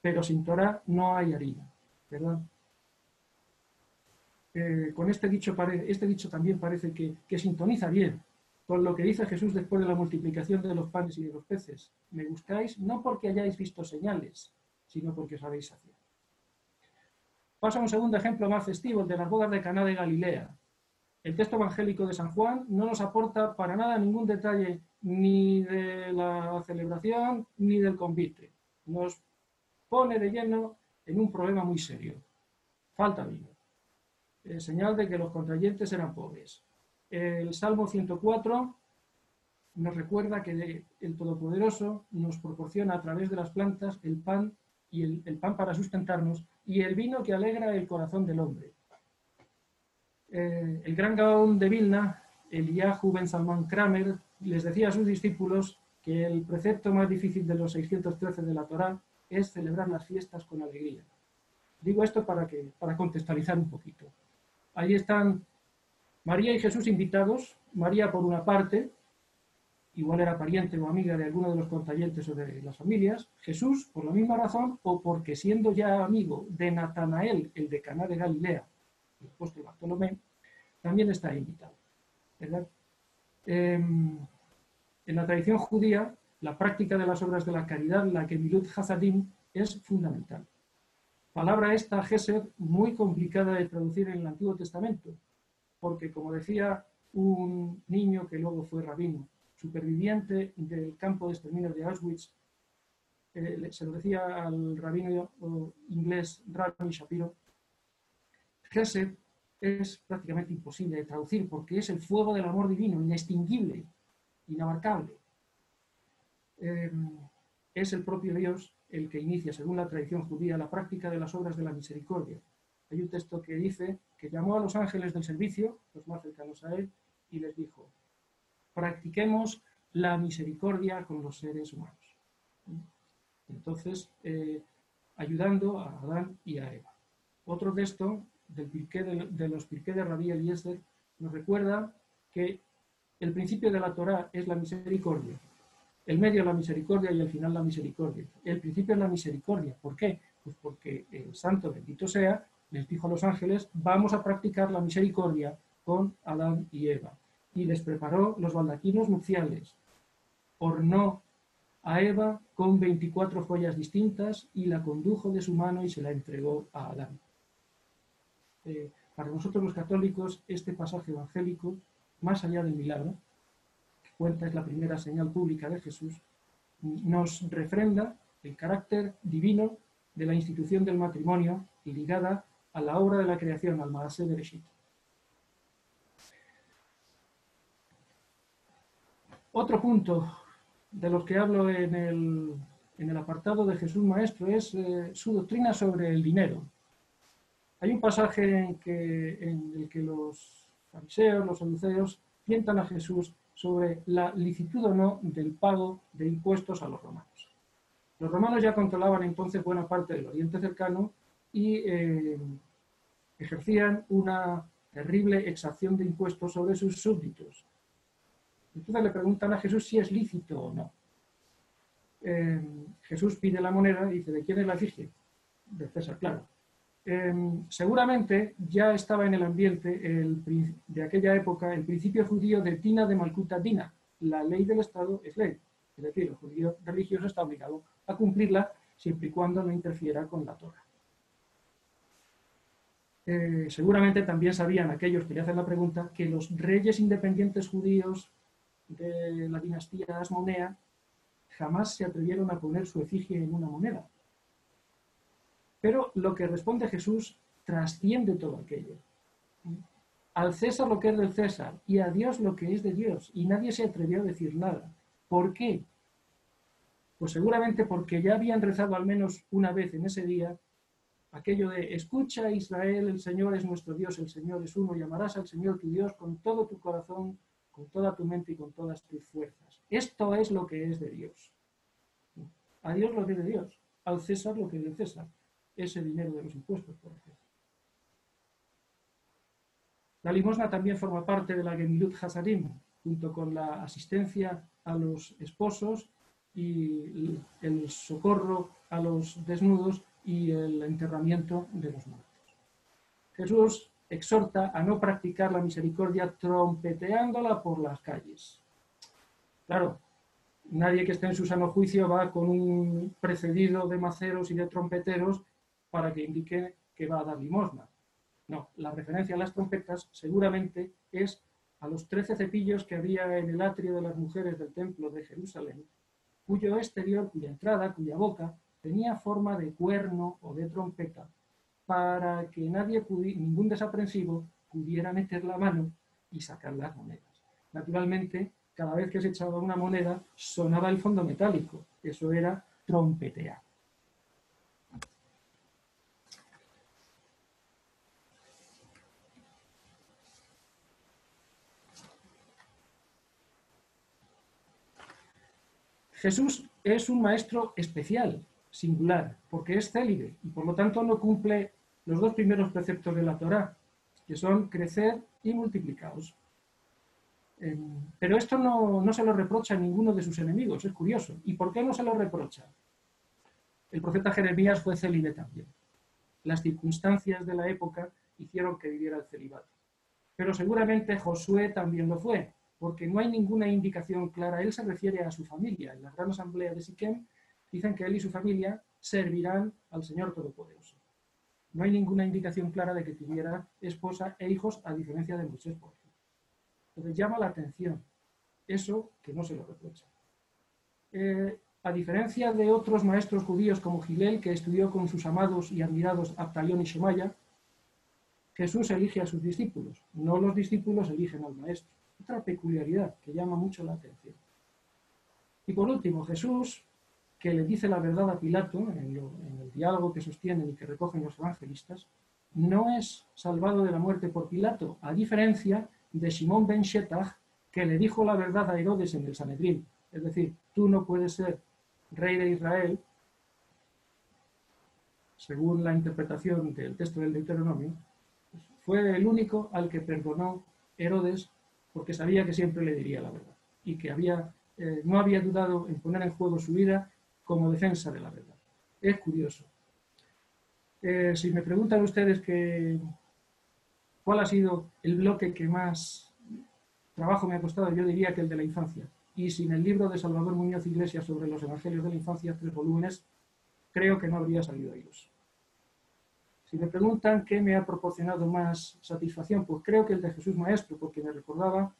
Speaker 4: pero sin Torah no hay harina, ¿verdad? Eh, con este dicho, este dicho también parece que, sintoniza bien con lo que dice Jesús después de la multiplicación de los panes y de los peces. Me buscáis no porque hayáis visto señales, sino porque os habéis saciado. Paso a un segundo ejemplo más festivo, el de las bodas de Caná de Galilea. El texto evangélico de San Juan no nos aporta para nada ningún detalle ni de la celebración ni del convite. Nos pone de lleno en un problema muy serio. Falta vino. señal de que los contrayentes eran pobres. El Salmo 104 nos recuerda que el Todopoderoso nos proporciona a través de las plantas el pan y el, pan para sustentarnos y el vino que alegra el corazón del hombre. Eh, el gran Gaón de Vilna, Eliyahu Ben Salman Kramer, les decía a sus discípulos que el precepto más difícil de los 613 de la Torá es celebrar las fiestas con alegría. Digo esto para, que, para contextualizar un poquito. Ahí están María y Jesús invitados, María por una parte, igual era pariente o amiga de alguno de los contayentes o de las familias, Jesús por la misma razón o porque siendo ya amigo de Natanael, el de Caná de Galilea, el apóstol Bartolomé, también está invitado. ¿verdad? Em, en la tradición judía, la práctica de las obras de la caridad, la que Milut Hasadim, es fundamental. Palabra esta, Gesed, muy complicada de traducir en el Antiguo Testamento, porque, como decía un niño que luego fue rabino, superviviente del campo de exterminio de Auschwitz, eh, se lo decía al rabino inglés Rabbi Shapiro, Gesed es prácticamente imposible de traducir porque es el fuego del amor divino, inextinguible, inabarcable. Em, es el propio Dios el que inicia, según la tradición judía, la práctica de las obras de la misericordia. Hay un texto que dice que llamó a los ángeles del servicio, los más cercanos a él, y les dijo, practiquemos la misericordia con los seres humanos. Entonces, eh, ayudando a Adán y a Eva. Otro texto del de, los Pirqué de Rabí Eliezer nos recuerda que el principio de la Torah es la misericordia, el medio la misericordia y el final la misericordia. El principio es la misericordia. ¿Por qué? Pues porque el santo bendito sea les dijo a los ángeles, vamos a practicar la misericordia con Adán y Eva. Y les preparó los baldaquinos nupciales. Ornó a Eva con 24 joyas distintas y la condujo de su mano y se la entregó a Adán. Eh, para nosotros los católicos, este pasaje evangélico, más allá del milagro, que cuenta es la primera señal pública de Jesús, nos refrenda el carácter divino de la institución del matrimonio ligada a la obra de la creación, al Maaseh Bereshit. Otro punto de los que hablo en el, apartado de Jesús Maestro es eh, su doctrina sobre el dinero. Hay un pasaje en, en el que los fariseos, los saduceos, tientan a Jesús sobre la licitud o no del pago de impuestos a los romanos. Los romanos ya controlaban entonces buena parte del Oriente cercano y eh, ejercían una terrible exacción de impuestos sobre sus súbditos. Entonces le preguntan a Jesús si es lícito o no. Eh, Jesús pide la moneda y dice, ¿de quién es la efigie? De César, claro. Em, seguramente ya estaba en el ambiente de aquella época el principio judío de Tina de Malkuta Dina. La ley del Estado es ley. Es decir, el judío religioso está obligado a cumplirla siempre y cuando no interfiera con la Torah. Eh, seguramente también sabían aquellos que le hacen la pregunta que los reyes independientes judíos de la dinastía Asmonea jamás se atrevieron a poner su efigie en una moneda. Pero lo que responde Jesús trasciende todo aquello. Al César lo que es del César y a Dios lo que es de Dios. Y nadie se atrevió a decir nada. ¿Por qué? Pues seguramente porque ya habían rezado al menos una vez en ese día aquello de escucha Israel, el Señor es nuestro Dios, el Señor es uno, y al Señor tu Dios con todo tu corazón, con toda tu mente y con todas tus fuerzas. Esto es lo que es de Dios. A Dios lo que es de Dios, al César lo que es de César ese dinero de los impuestos, por ejemplo. La limosna también forma parte de la Gemilut Hasadim, junto con la asistencia a los esposos y el socorro a los desnudos y el enterramiento de los muertos. Jesús exhorta a no practicar la misericordia trompeteándola por las calles. Claro, nadie que esté en su sano juicio va con un precedido de maceros y de trompeteros para que indique que va a dar limosna. No, la referencia a las trompetas seguramente es a los trece cepillos que había en el atrio de las mujeres del templo de Jerusalén, cuyo exterior, cuya entrada, cuya boca, tenía forma de cuerno o de trompeta, para que nadie, ningún desaprensivo, pudiera meter la mano y sacar las monedas. Naturalmente, cada vez que se echaba una moneda, sonaba el fondo metálico. Eso era trompetear. Jesús es un maestro especial, singular, porque es célibe y por lo tanto no cumple los dos primeros preceptos de la Torá, que son crecer y multiplicaos. pero esto no, no, se lo reprocha a ninguno de sus enemigos, es curioso. ¿Y por qué no se lo reprocha? El profeta Jeremías fue célibe también. Las circunstancias de la época hicieron que viviera el celibato. Pero seguramente Josué también lo fue, porque no hay ninguna indicación clara. Él se refiere a su familia. En la gran asamblea de Siquem dicen que él y su familia servirán al Señor Todopoderoso. No hay ninguna indicación clara de que tuviera esposa e hijos, a diferencia de Moisés, por ejemplo. Entonces llama la atención eso que no se lo reprocha. Eh, a diferencia de otros maestros judíos como Gilel, que estudió con sus amados y admirados Abtalión y Shemaya, Jesús elige a sus discípulos, no los discípulos eligen al maestro otra peculiaridad que llama mucho la atención. Y por último, Jesús, que le dice la verdad a Pilato, en, el diálogo que sostienen y que recogen los evangelistas, no es salvado de la muerte por Pilato, a diferencia de Simón ben Shetach, que le dijo la verdad a Herodes en el Sanedrín. Es decir, tú no puedes ser rey de Israel, según la interpretación del texto del Deuteronomio, fue el único al que perdonó Herodes porque sabía que siempre le diría la verdad y que había, eh, no había dudado en poner en juego su vida como defensa de la verdad. Es curioso. Eh, si me preguntan ustedes cuál ha sido el bloque que más trabajo me ha costado, yo diría que el de la infancia. Y sin el libro de Salvador Muñoz Iglesias sobre los Evangelios de la Infancia, tres volúmenes, creo que no habría salido ellos. Si me preguntan qué me ha proporcionado más satisfacción, pues creo que el de Jesús Maestro, porque me recordaba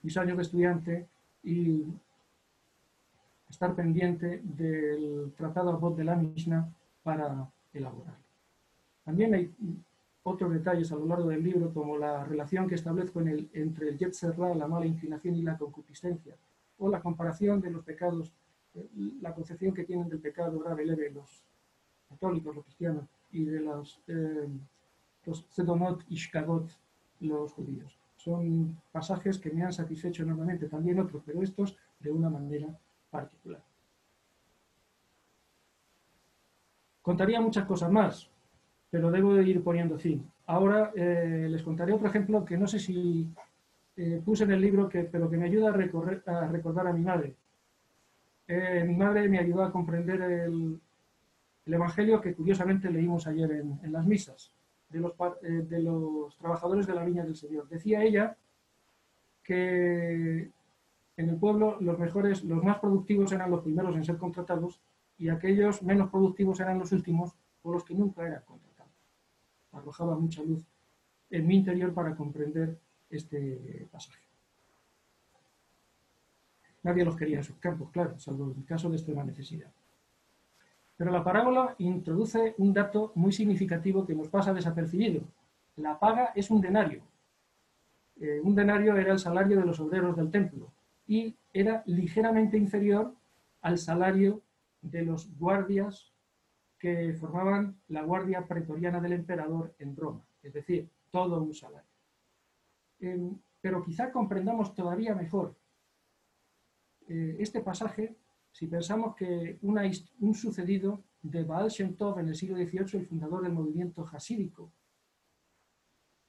Speaker 4: mis años de estudiante y estar pendiente del tratado a voz de la Mishnah para elaborarlo. También hay otros detalles a lo largo del libro, como la relación que establezco en el, entre el Yetzerra, la mala inclinación y la concupiscencia, o la comparación de los pecados, eh, la concepción que tienen del pecado grave leve los católicos, los cristianos, y de los, eh, los Zedonot y Shkagot, los judíos. Son pasajes que me han satisfecho enormemente, también otros, pero estos de una manera particular. Contaría muchas cosas más, pero debo de ir poniendo fin. Ahora eh, les contaré otro ejemplo que no sé si eh, puse en el libro, que, pero que me ayuda a, recordar a mi madre. Mi madre me ayudó a comprender el, Evangelio que curiosamente leímos ayer en, las misas de los, de los trabajadores de la viña del Señor. Decía ella que en el pueblo los mejores, los más productivos eran los primeros en ser contratados y aquellos menos productivos eran los últimos o los que nunca eran contratados. Arrojaba mucha luz en mi interior para comprender este pasaje. Nadie los quería en sus campos, claro, salvo en el caso de extrema necesidad. Pero la parábola introduce un dato muy significativo que nos pasa desapercibido. La paga es un denario. Eh, un denario era el salario de los obreros del templo y era ligeramente inferior al salario de los guardias que formaban la guardia pretoriana del emperador en Roma, es decir, todo un salario. pero quizá comprendamos todavía mejor eh, este pasaje si pensamos que un sucedido de Baal Shem Tov en el siglo XVIII, el fundador del movimiento hasídico,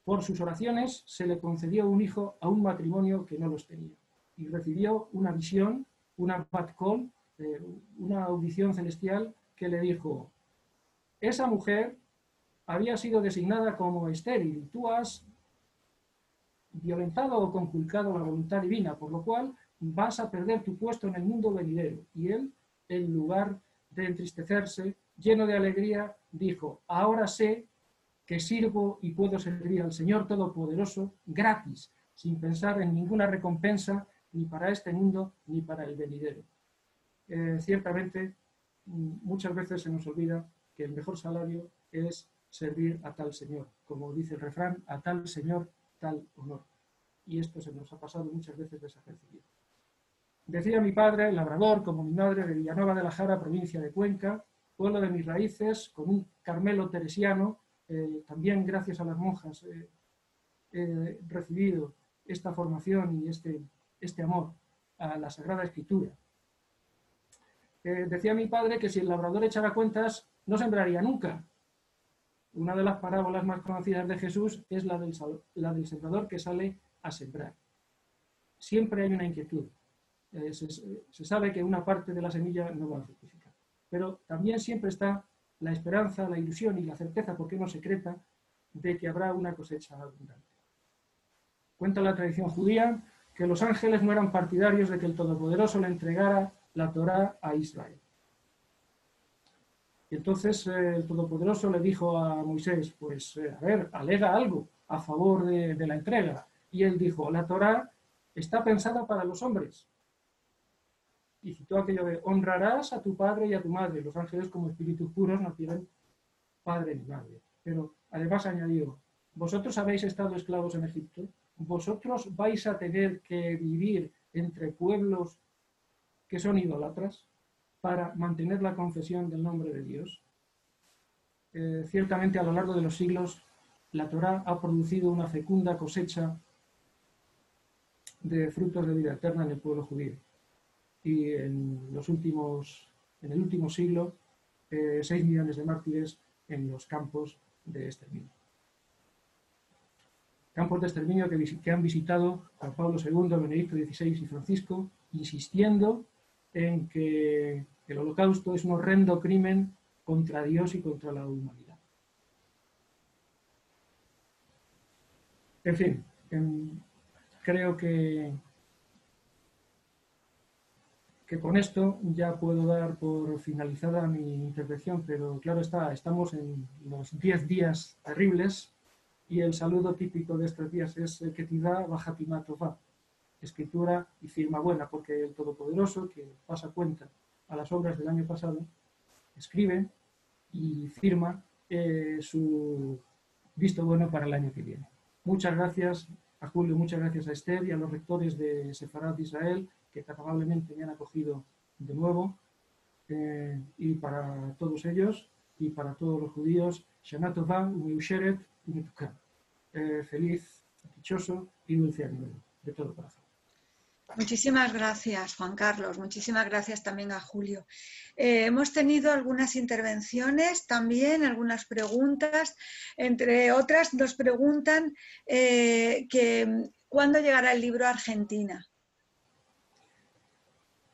Speaker 4: por sus oraciones se le concedió un hijo a un matrimonio que no los tenía y recibió una visión, una call, eh, una audición celestial que le dijo, esa mujer había sido designada como estéril, tú has violentado o conculcado la voluntad divina, por lo cual vas a perder tu puesto en el mundo venidero. Y él, en lugar de entristecerse, lleno de alegría, dijo, ahora sé que sirvo y puedo servir al Señor Todopoderoso gratis, sin pensar en ninguna recompensa ni para este mundo ni para el venidero. Eh, ciertamente, mm, muchas veces se nos olvida que el mejor salario es servir a tal Señor. Como dice el refrán, a tal Señor, tal honor. Y esto se nos ha pasado muchas veces desapercibido. Decía mi padre, labrador, como mi madre, de Villanova de la Jara, provincia de Cuenca, pueblo de mis raíces, con un Carmelo teresiano, eh, también gracias a las monjas he recibido esta formación y este este amor a la Sagrada Escritura. Eh, decía mi padre que si el labrador echara cuentas, no sembraría nunca. Una de las parábolas más conocidas de Jesús es la del, la del sembrador que sale a sembrar. Siempre hay una inquietud. Eh, se, sabe que una parte de la semilla no va a fructificar. Pero también siempre está la esperanza, la ilusión y la certeza, porque no secreta, de que habrá una cosecha abundante. Cuenta la tradición judía que los ángeles no eran partidarios de que el Todopoderoso le entregara la Torá a Israel. Y entonces eh, el Todopoderoso le dijo a Moisés, pues eh, a ver, alega algo a favor de, de la entrega. Y él dijo, la Torá está pensada para los hombres. Y citó aquello de, honrarás a tu padre y a tu madre. Los ángeles como espíritus puros no tienen padre ni madre. Pero además añadió, vosotros habéis estado esclavos en Egipto vosotros vais a tener que vivir entre pueblos que son idólatras. para mantener la confesión del nombre de Dios. Eh, ciertamente a lo largo de los siglos la Torá ha producido una fecunda cosecha de frutos de vida eterna en el pueblo judío. Y en los últimos, en el último siglo, eh, seis millones de mártires en los campos de exterminio. Campos de exterminio que, han visitado a Pablo II, Benedicto XVI y Francisco, insistiendo en que el holocausto es un horrendo crimen contra Dios y contra la humanidad. En fin, creo que, que con esto ya puedo dar por finalizada mi intervención, pero claro está, estamos en los 10 días terribles y el saludo típico de estos días es que Ketidá Bajatima va escritura y firma buena, porque el Todopoderoso, que pasa cuenta a las obras del año pasado, escribe y firma eh, su visto bueno para el año que viene. Muchas gracias a Julio, muchas gracias a Esther y a los rectores de Sefarad Israel, que tan amablemente me han acogido de nuevo. Eh, y para todos ellos y para todos los judíos, Shana Tova, Usheret, eh, feliz, dichoso y dulce año de todo corazón.
Speaker 2: Muchísimas gracias, Juan Carlos. Muchísimas gracias también a Julio. Eh, hemos tenido algunas intervenciones también, algunas preguntas. Entre otras, nos preguntan eh, que cuándo llegará el libro a Argentina.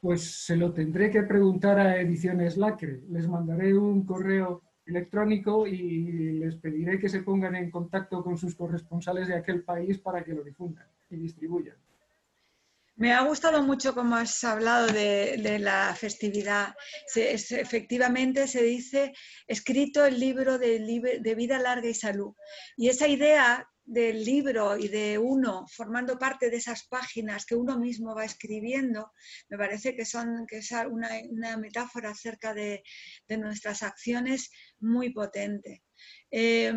Speaker 4: Pues se lo tendré que preguntar a Ediciones Lacre. Les mandaré un correo electrónico y les pediré que se pongan en contacto con sus corresponsales de aquel país para que lo difundan y distribuyan.
Speaker 2: Me ha gustado mucho cómo has hablado de, la festividad. efectivamente se dice escrito el libro de, de vida larga y salud. Y esa idea del libro y de uno formando parte de esas páginas que uno mismo va escribiendo, me parece que, son, que es una, metáfora acerca de, nuestras acciones muy potente. Eh,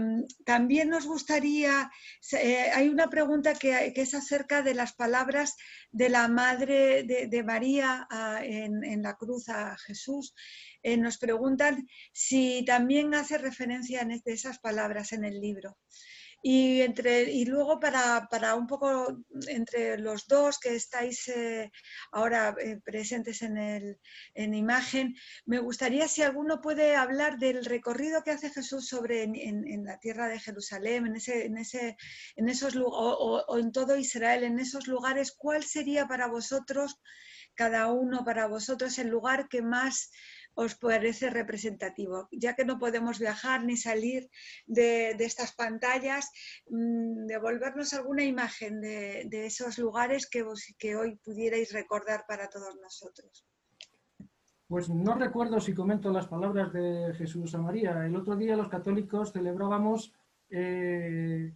Speaker 2: también nos gustaría, eh, hay una pregunta que, es acerca de las palabras de la Madre de, María en, la cruz a Jesús. Eh, nos preguntan si también hace referencia a esas palabras en el libro. Y, entre, y luego para, para un poco entre los dos que estáis eh, ahora eh, presentes en, el, en imagen, me gustaría si alguno puede hablar del recorrido que hace Jesús sobre en, en, la tierra de Jerusalén, en, ese, en, ese, en esos o, o en todo Israel, en esos lugares, ¿cuál sería para vosotros, cada uno para vosotros, el lugar que más os parece representativo. Ya que no podemos viajar ni salir de, estas pantallas, mm, devolvernos alguna imagen de, esos lugares que, hoy pudierais recordar para todos nosotros.
Speaker 4: Pues no recuerdo si comento las palabras de Jesús a María. El otro día los católicos celebrábamos eh,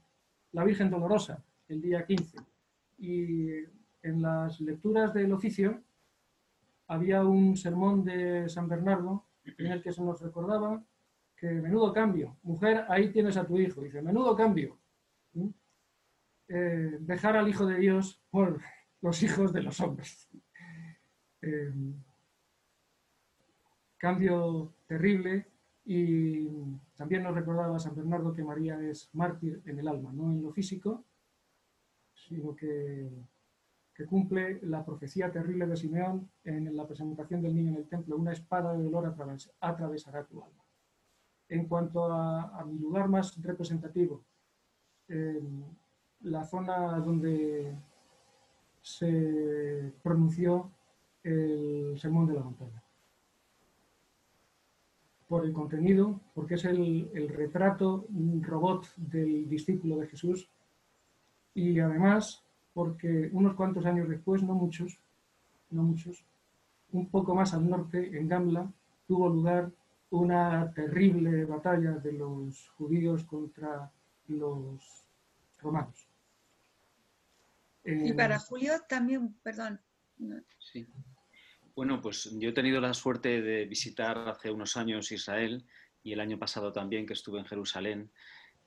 Speaker 4: la Virgen Dolorosa, el día 15. Y en las lecturas del oficio había un sermón de San Bernardo en el que se nos recordaba que menudo cambio, mujer, ahí tienes a tu hijo, dice, menudo cambio, eh, dejar al Hijo de Dios por los hijos de los hombres. Eh, cambio terrible y también nos recordaba San Bernardo que María es mártir en el alma, no en lo físico, sino que que cumple la profecía terrible de Simeón en la presentación del niño en el templo, una espada de dolor atravesará tu alma. En cuanto a, mi lugar más representativo, la zona donde se pronunció el sermón de la montaña. Por el contenido, porque es el, el retrato, robot del discípulo de Jesús, y además porque unos cuantos años después, no muchos, no muchos, un poco más al norte, en Gamla, tuvo lugar una terrible batalla de los judíos contra los romanos.
Speaker 2: y para Julio también, perdón.
Speaker 3: Sí. Bueno, pues yo he tenido la suerte de visitar hace unos años Israel y el año pasado también que estuve en Jerusalén.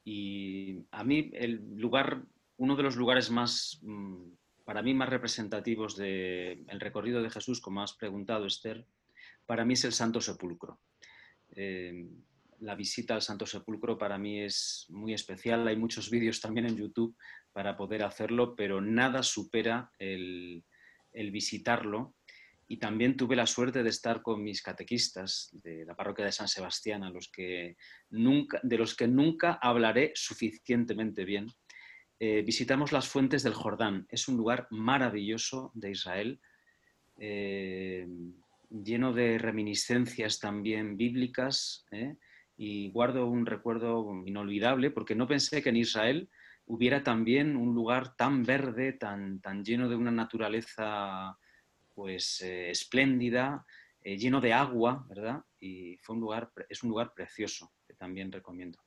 Speaker 3: Y a mí el lugar uno de los lugares más, mm, para mí, más representativos del recorrido de Jesús, como has preguntado, Esther, para mí es el Santo Sepulcro. Eh, la visita al Santo Sepulcro para mí es muy especial. Hay muchos vídeos también en YouTube para poder hacerlo, pero nada supera el, visitarlo. Y también tuve la suerte de estar con mis catequistas de la parroquia de San Sebastián, a los que nunca, de los que nunca hablaré suficientemente bien. Eh, visitamos las fuentes del Jordán. Es un lugar maravilloso de Israel, eh, lleno de reminiscencias también bíblicas. ¿eh? y guardo un recuerdo inolvidable porque no pensé que en Israel hubiera también un lugar tan verde, tan, tan lleno de una naturaleza pues espléndida, lleno de agua, ¿verdad? Y fue un lugar, es un lugar precioso que también recomiendo.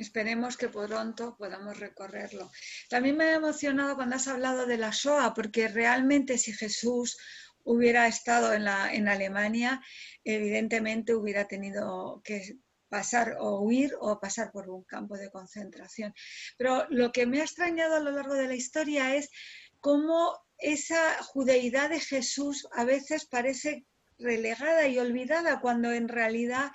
Speaker 2: Esperemos que pronto podamos recorrerlo. También me ha emocionado cuando has hablado de la Shoah, porque realmente si Jesús hubiera estado en, la, en Alemania, evidentemente hubiera tenido que pasar o huir o pasar por un campo de concentración. Pero lo que me ha extrañado a lo largo de la historia es cómo esa judeidad de Jesús a veces parece relegada y olvidada cuando en realidad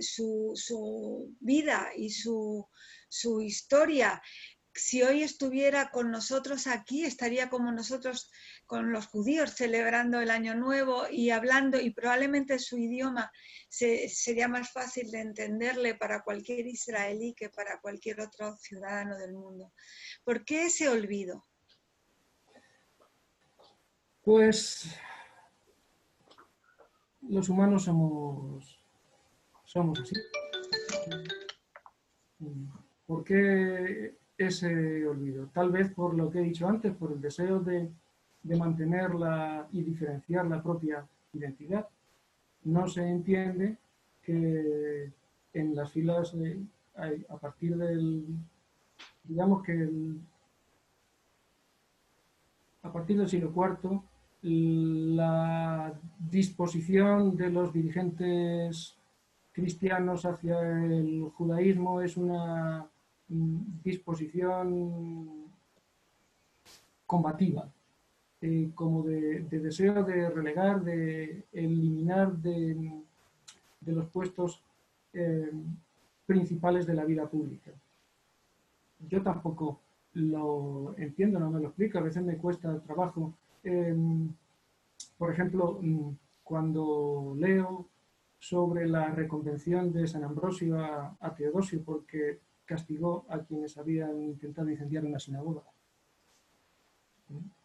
Speaker 2: su, vida y su, su historia si hoy estuviera con nosotros aquí, estaría como nosotros con los judíos celebrando el Año Nuevo y hablando, y probablemente su idioma sería más fácil de entenderle para cualquier israelí que para cualquier otro ciudadano del mundo. ¿Por qué ese olvido?
Speaker 4: Pues los humanos somos, somos así. ¿Por qué ese olvido. Tal vez por lo que he dicho antes, por el deseo de, de mantenerla y diferenciar la propia identidad. No se entiende que en las filas, a partir del, digamos que a partir del siglo IV, la disposición de los dirigentes cristianos hacia el judaísmo es una disposición combativa, eh, como de, deseo de relegar, de eliminar de, los puestos eh, principales de la vida pública. Yo tampoco lo entiendo, no me lo explico, a veces me cuesta trabajo. Em, por ejemplo, mm, cuando leo sobre la reconvención de San Ambrosio a Teodosio, porque castigó a quienes habían intentado incendiar una sinagoga.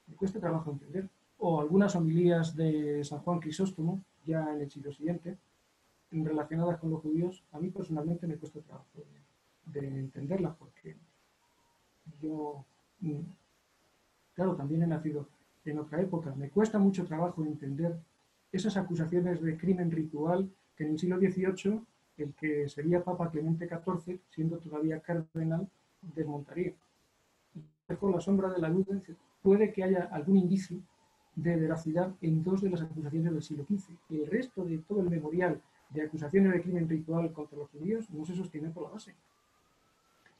Speaker 4: Me cuesta trabajo entender. O algunas homilías de San Juan Crisóstomo, ya en el siglo siguiente, relacionadas con los judíos, a mí personalmente me cuesta trabajo de, entenderlas porque yo, mm, claro, también he nacido en otra época. Me cuesta mucho trabajo entender esas acusaciones de crimen ritual que en el siglo XVIII el que sería Papa Clemente XIV, siendo todavía cardenal, desmontaría. Con la sombra de la duda, puede que haya algún indicio de veracidad en dos de las acusaciones del siglo XV. El resto de todo el memorial de acusaciones de crimen ritual contra los judíos no se sostiene por la base.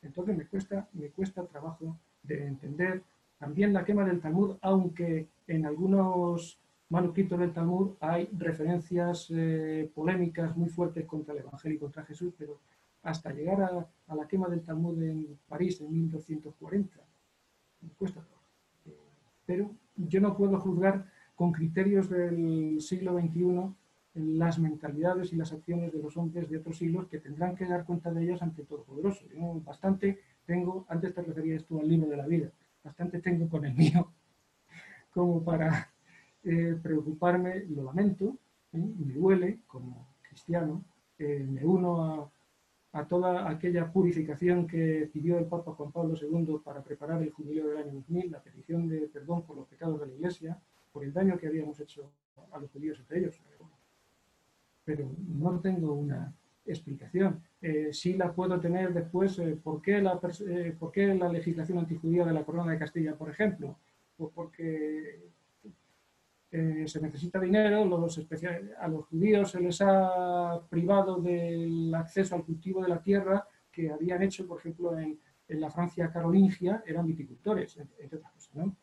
Speaker 4: Entonces me cuesta, me cuesta trabajo de entender también la quema del Talmud, aunque en algunos manuscritos del Talmud hay referencias eh, polémicas muy fuertes contra el Evangelio y contra Jesús, pero hasta llegar a, la quema del Talmud en París en 1240, me cuesta pero yo no puedo juzgar con criterios del siglo XXI las mentalidades y las acciones de los hombres de otros siglos que tendrán que dar cuenta de ellas ante el Todopoderoso. Yo bastante tengo, antes te referías tú al libro de la vida, bastante tengo con el mío como para eh, preocuparme, lo lamento, me duele como cristiano, eh, me uno a, toda aquella purificación que pidió el Papa Juan Pablo II para preparar el jubileo del año 2000, la petición de perdón por los pecados de la Iglesia, por el daño que habíamos hecho a los judíos entre ellos. Pero no tengo una explicación. Sí la puedo tener después, ¿por, qué la, ¿por qué la legislación antijudía de la Corona de Castilla, por ejemplo? Pues porque eh, se necesita dinero, a los judíos se les ha privado del acceso al cultivo de la tierra que habían hecho, por ejemplo, en, la Francia carolingia, eran viticultores, entre otras cosas, ¿no?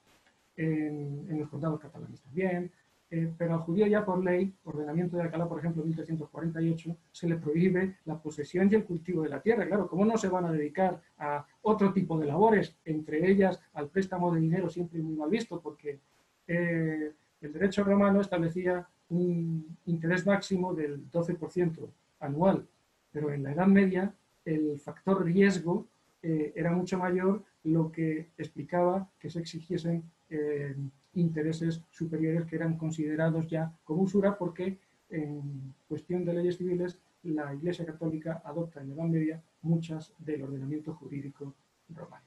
Speaker 4: en, los condados catalanes también. Eh, pero al judío ya por ley, ordenamiento de Alcalá, por ejemplo, 1348, se le prohíbe la posesión y el cultivo de la tierra. Claro, ¿cómo no se van a dedicar a otro tipo de labores, entre ellas al préstamo de dinero siempre muy mal visto, porque eh, el derecho romano establecía un interés máximo del 12% anual, pero en la Edad Media el factor riesgo eh, era mucho mayor, lo que explicaba que se exigiesen intereses superiores que eran considerados ya como usura porque en cuestión de leyes civiles la Iglesia Católica adopta en la Edad Media muchas del ordenamiento jurídico romano.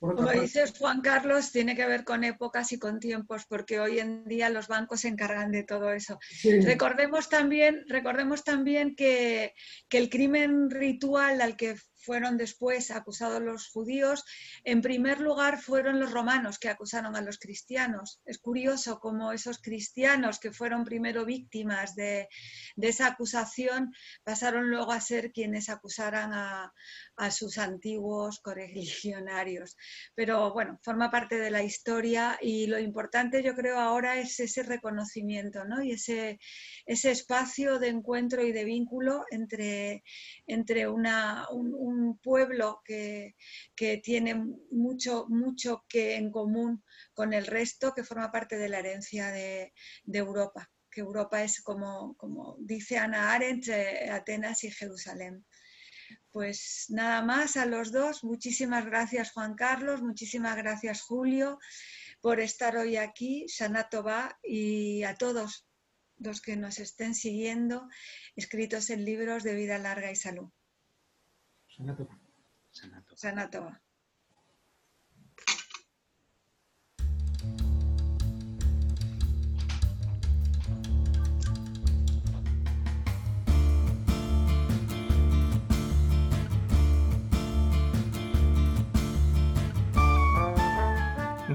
Speaker 2: Como dices, Juan Carlos, tiene que ver con épocas y con tiempos, porque hoy en día los bancos se encargan de todo eso. Recordemos también, recordemos también que, que, el crimen ritual al que fueron después acusados los judíos, en primer lugar fueron los romanos que acusaron a los cristianos. Es curioso cómo esos cristianos que fueron primero víctimas de, esa acusación pasaron luego a ser quienes acusaran a, sus antiguos correligionarios. Pero bueno, forma parte de la historia y lo importante yo creo ahora es ese reconocimiento ¿no? y ese, ese espacio de encuentro y de vínculo entre, entre una, un un pueblo que, tiene mucho, mucho que en común con el resto, que forma parte de la herencia de, Europa, que Europa es como, como dice Ana Arendt, eh, Atenas y Jerusalén. Pues nada más a los dos. Muchísimas gracias Juan Carlos, muchísimas gracias Julio por estar hoy aquí, Sanatova y a todos los que nos estén siguiendo, escritos en libros de vida larga y salud. Sanato. Sanato.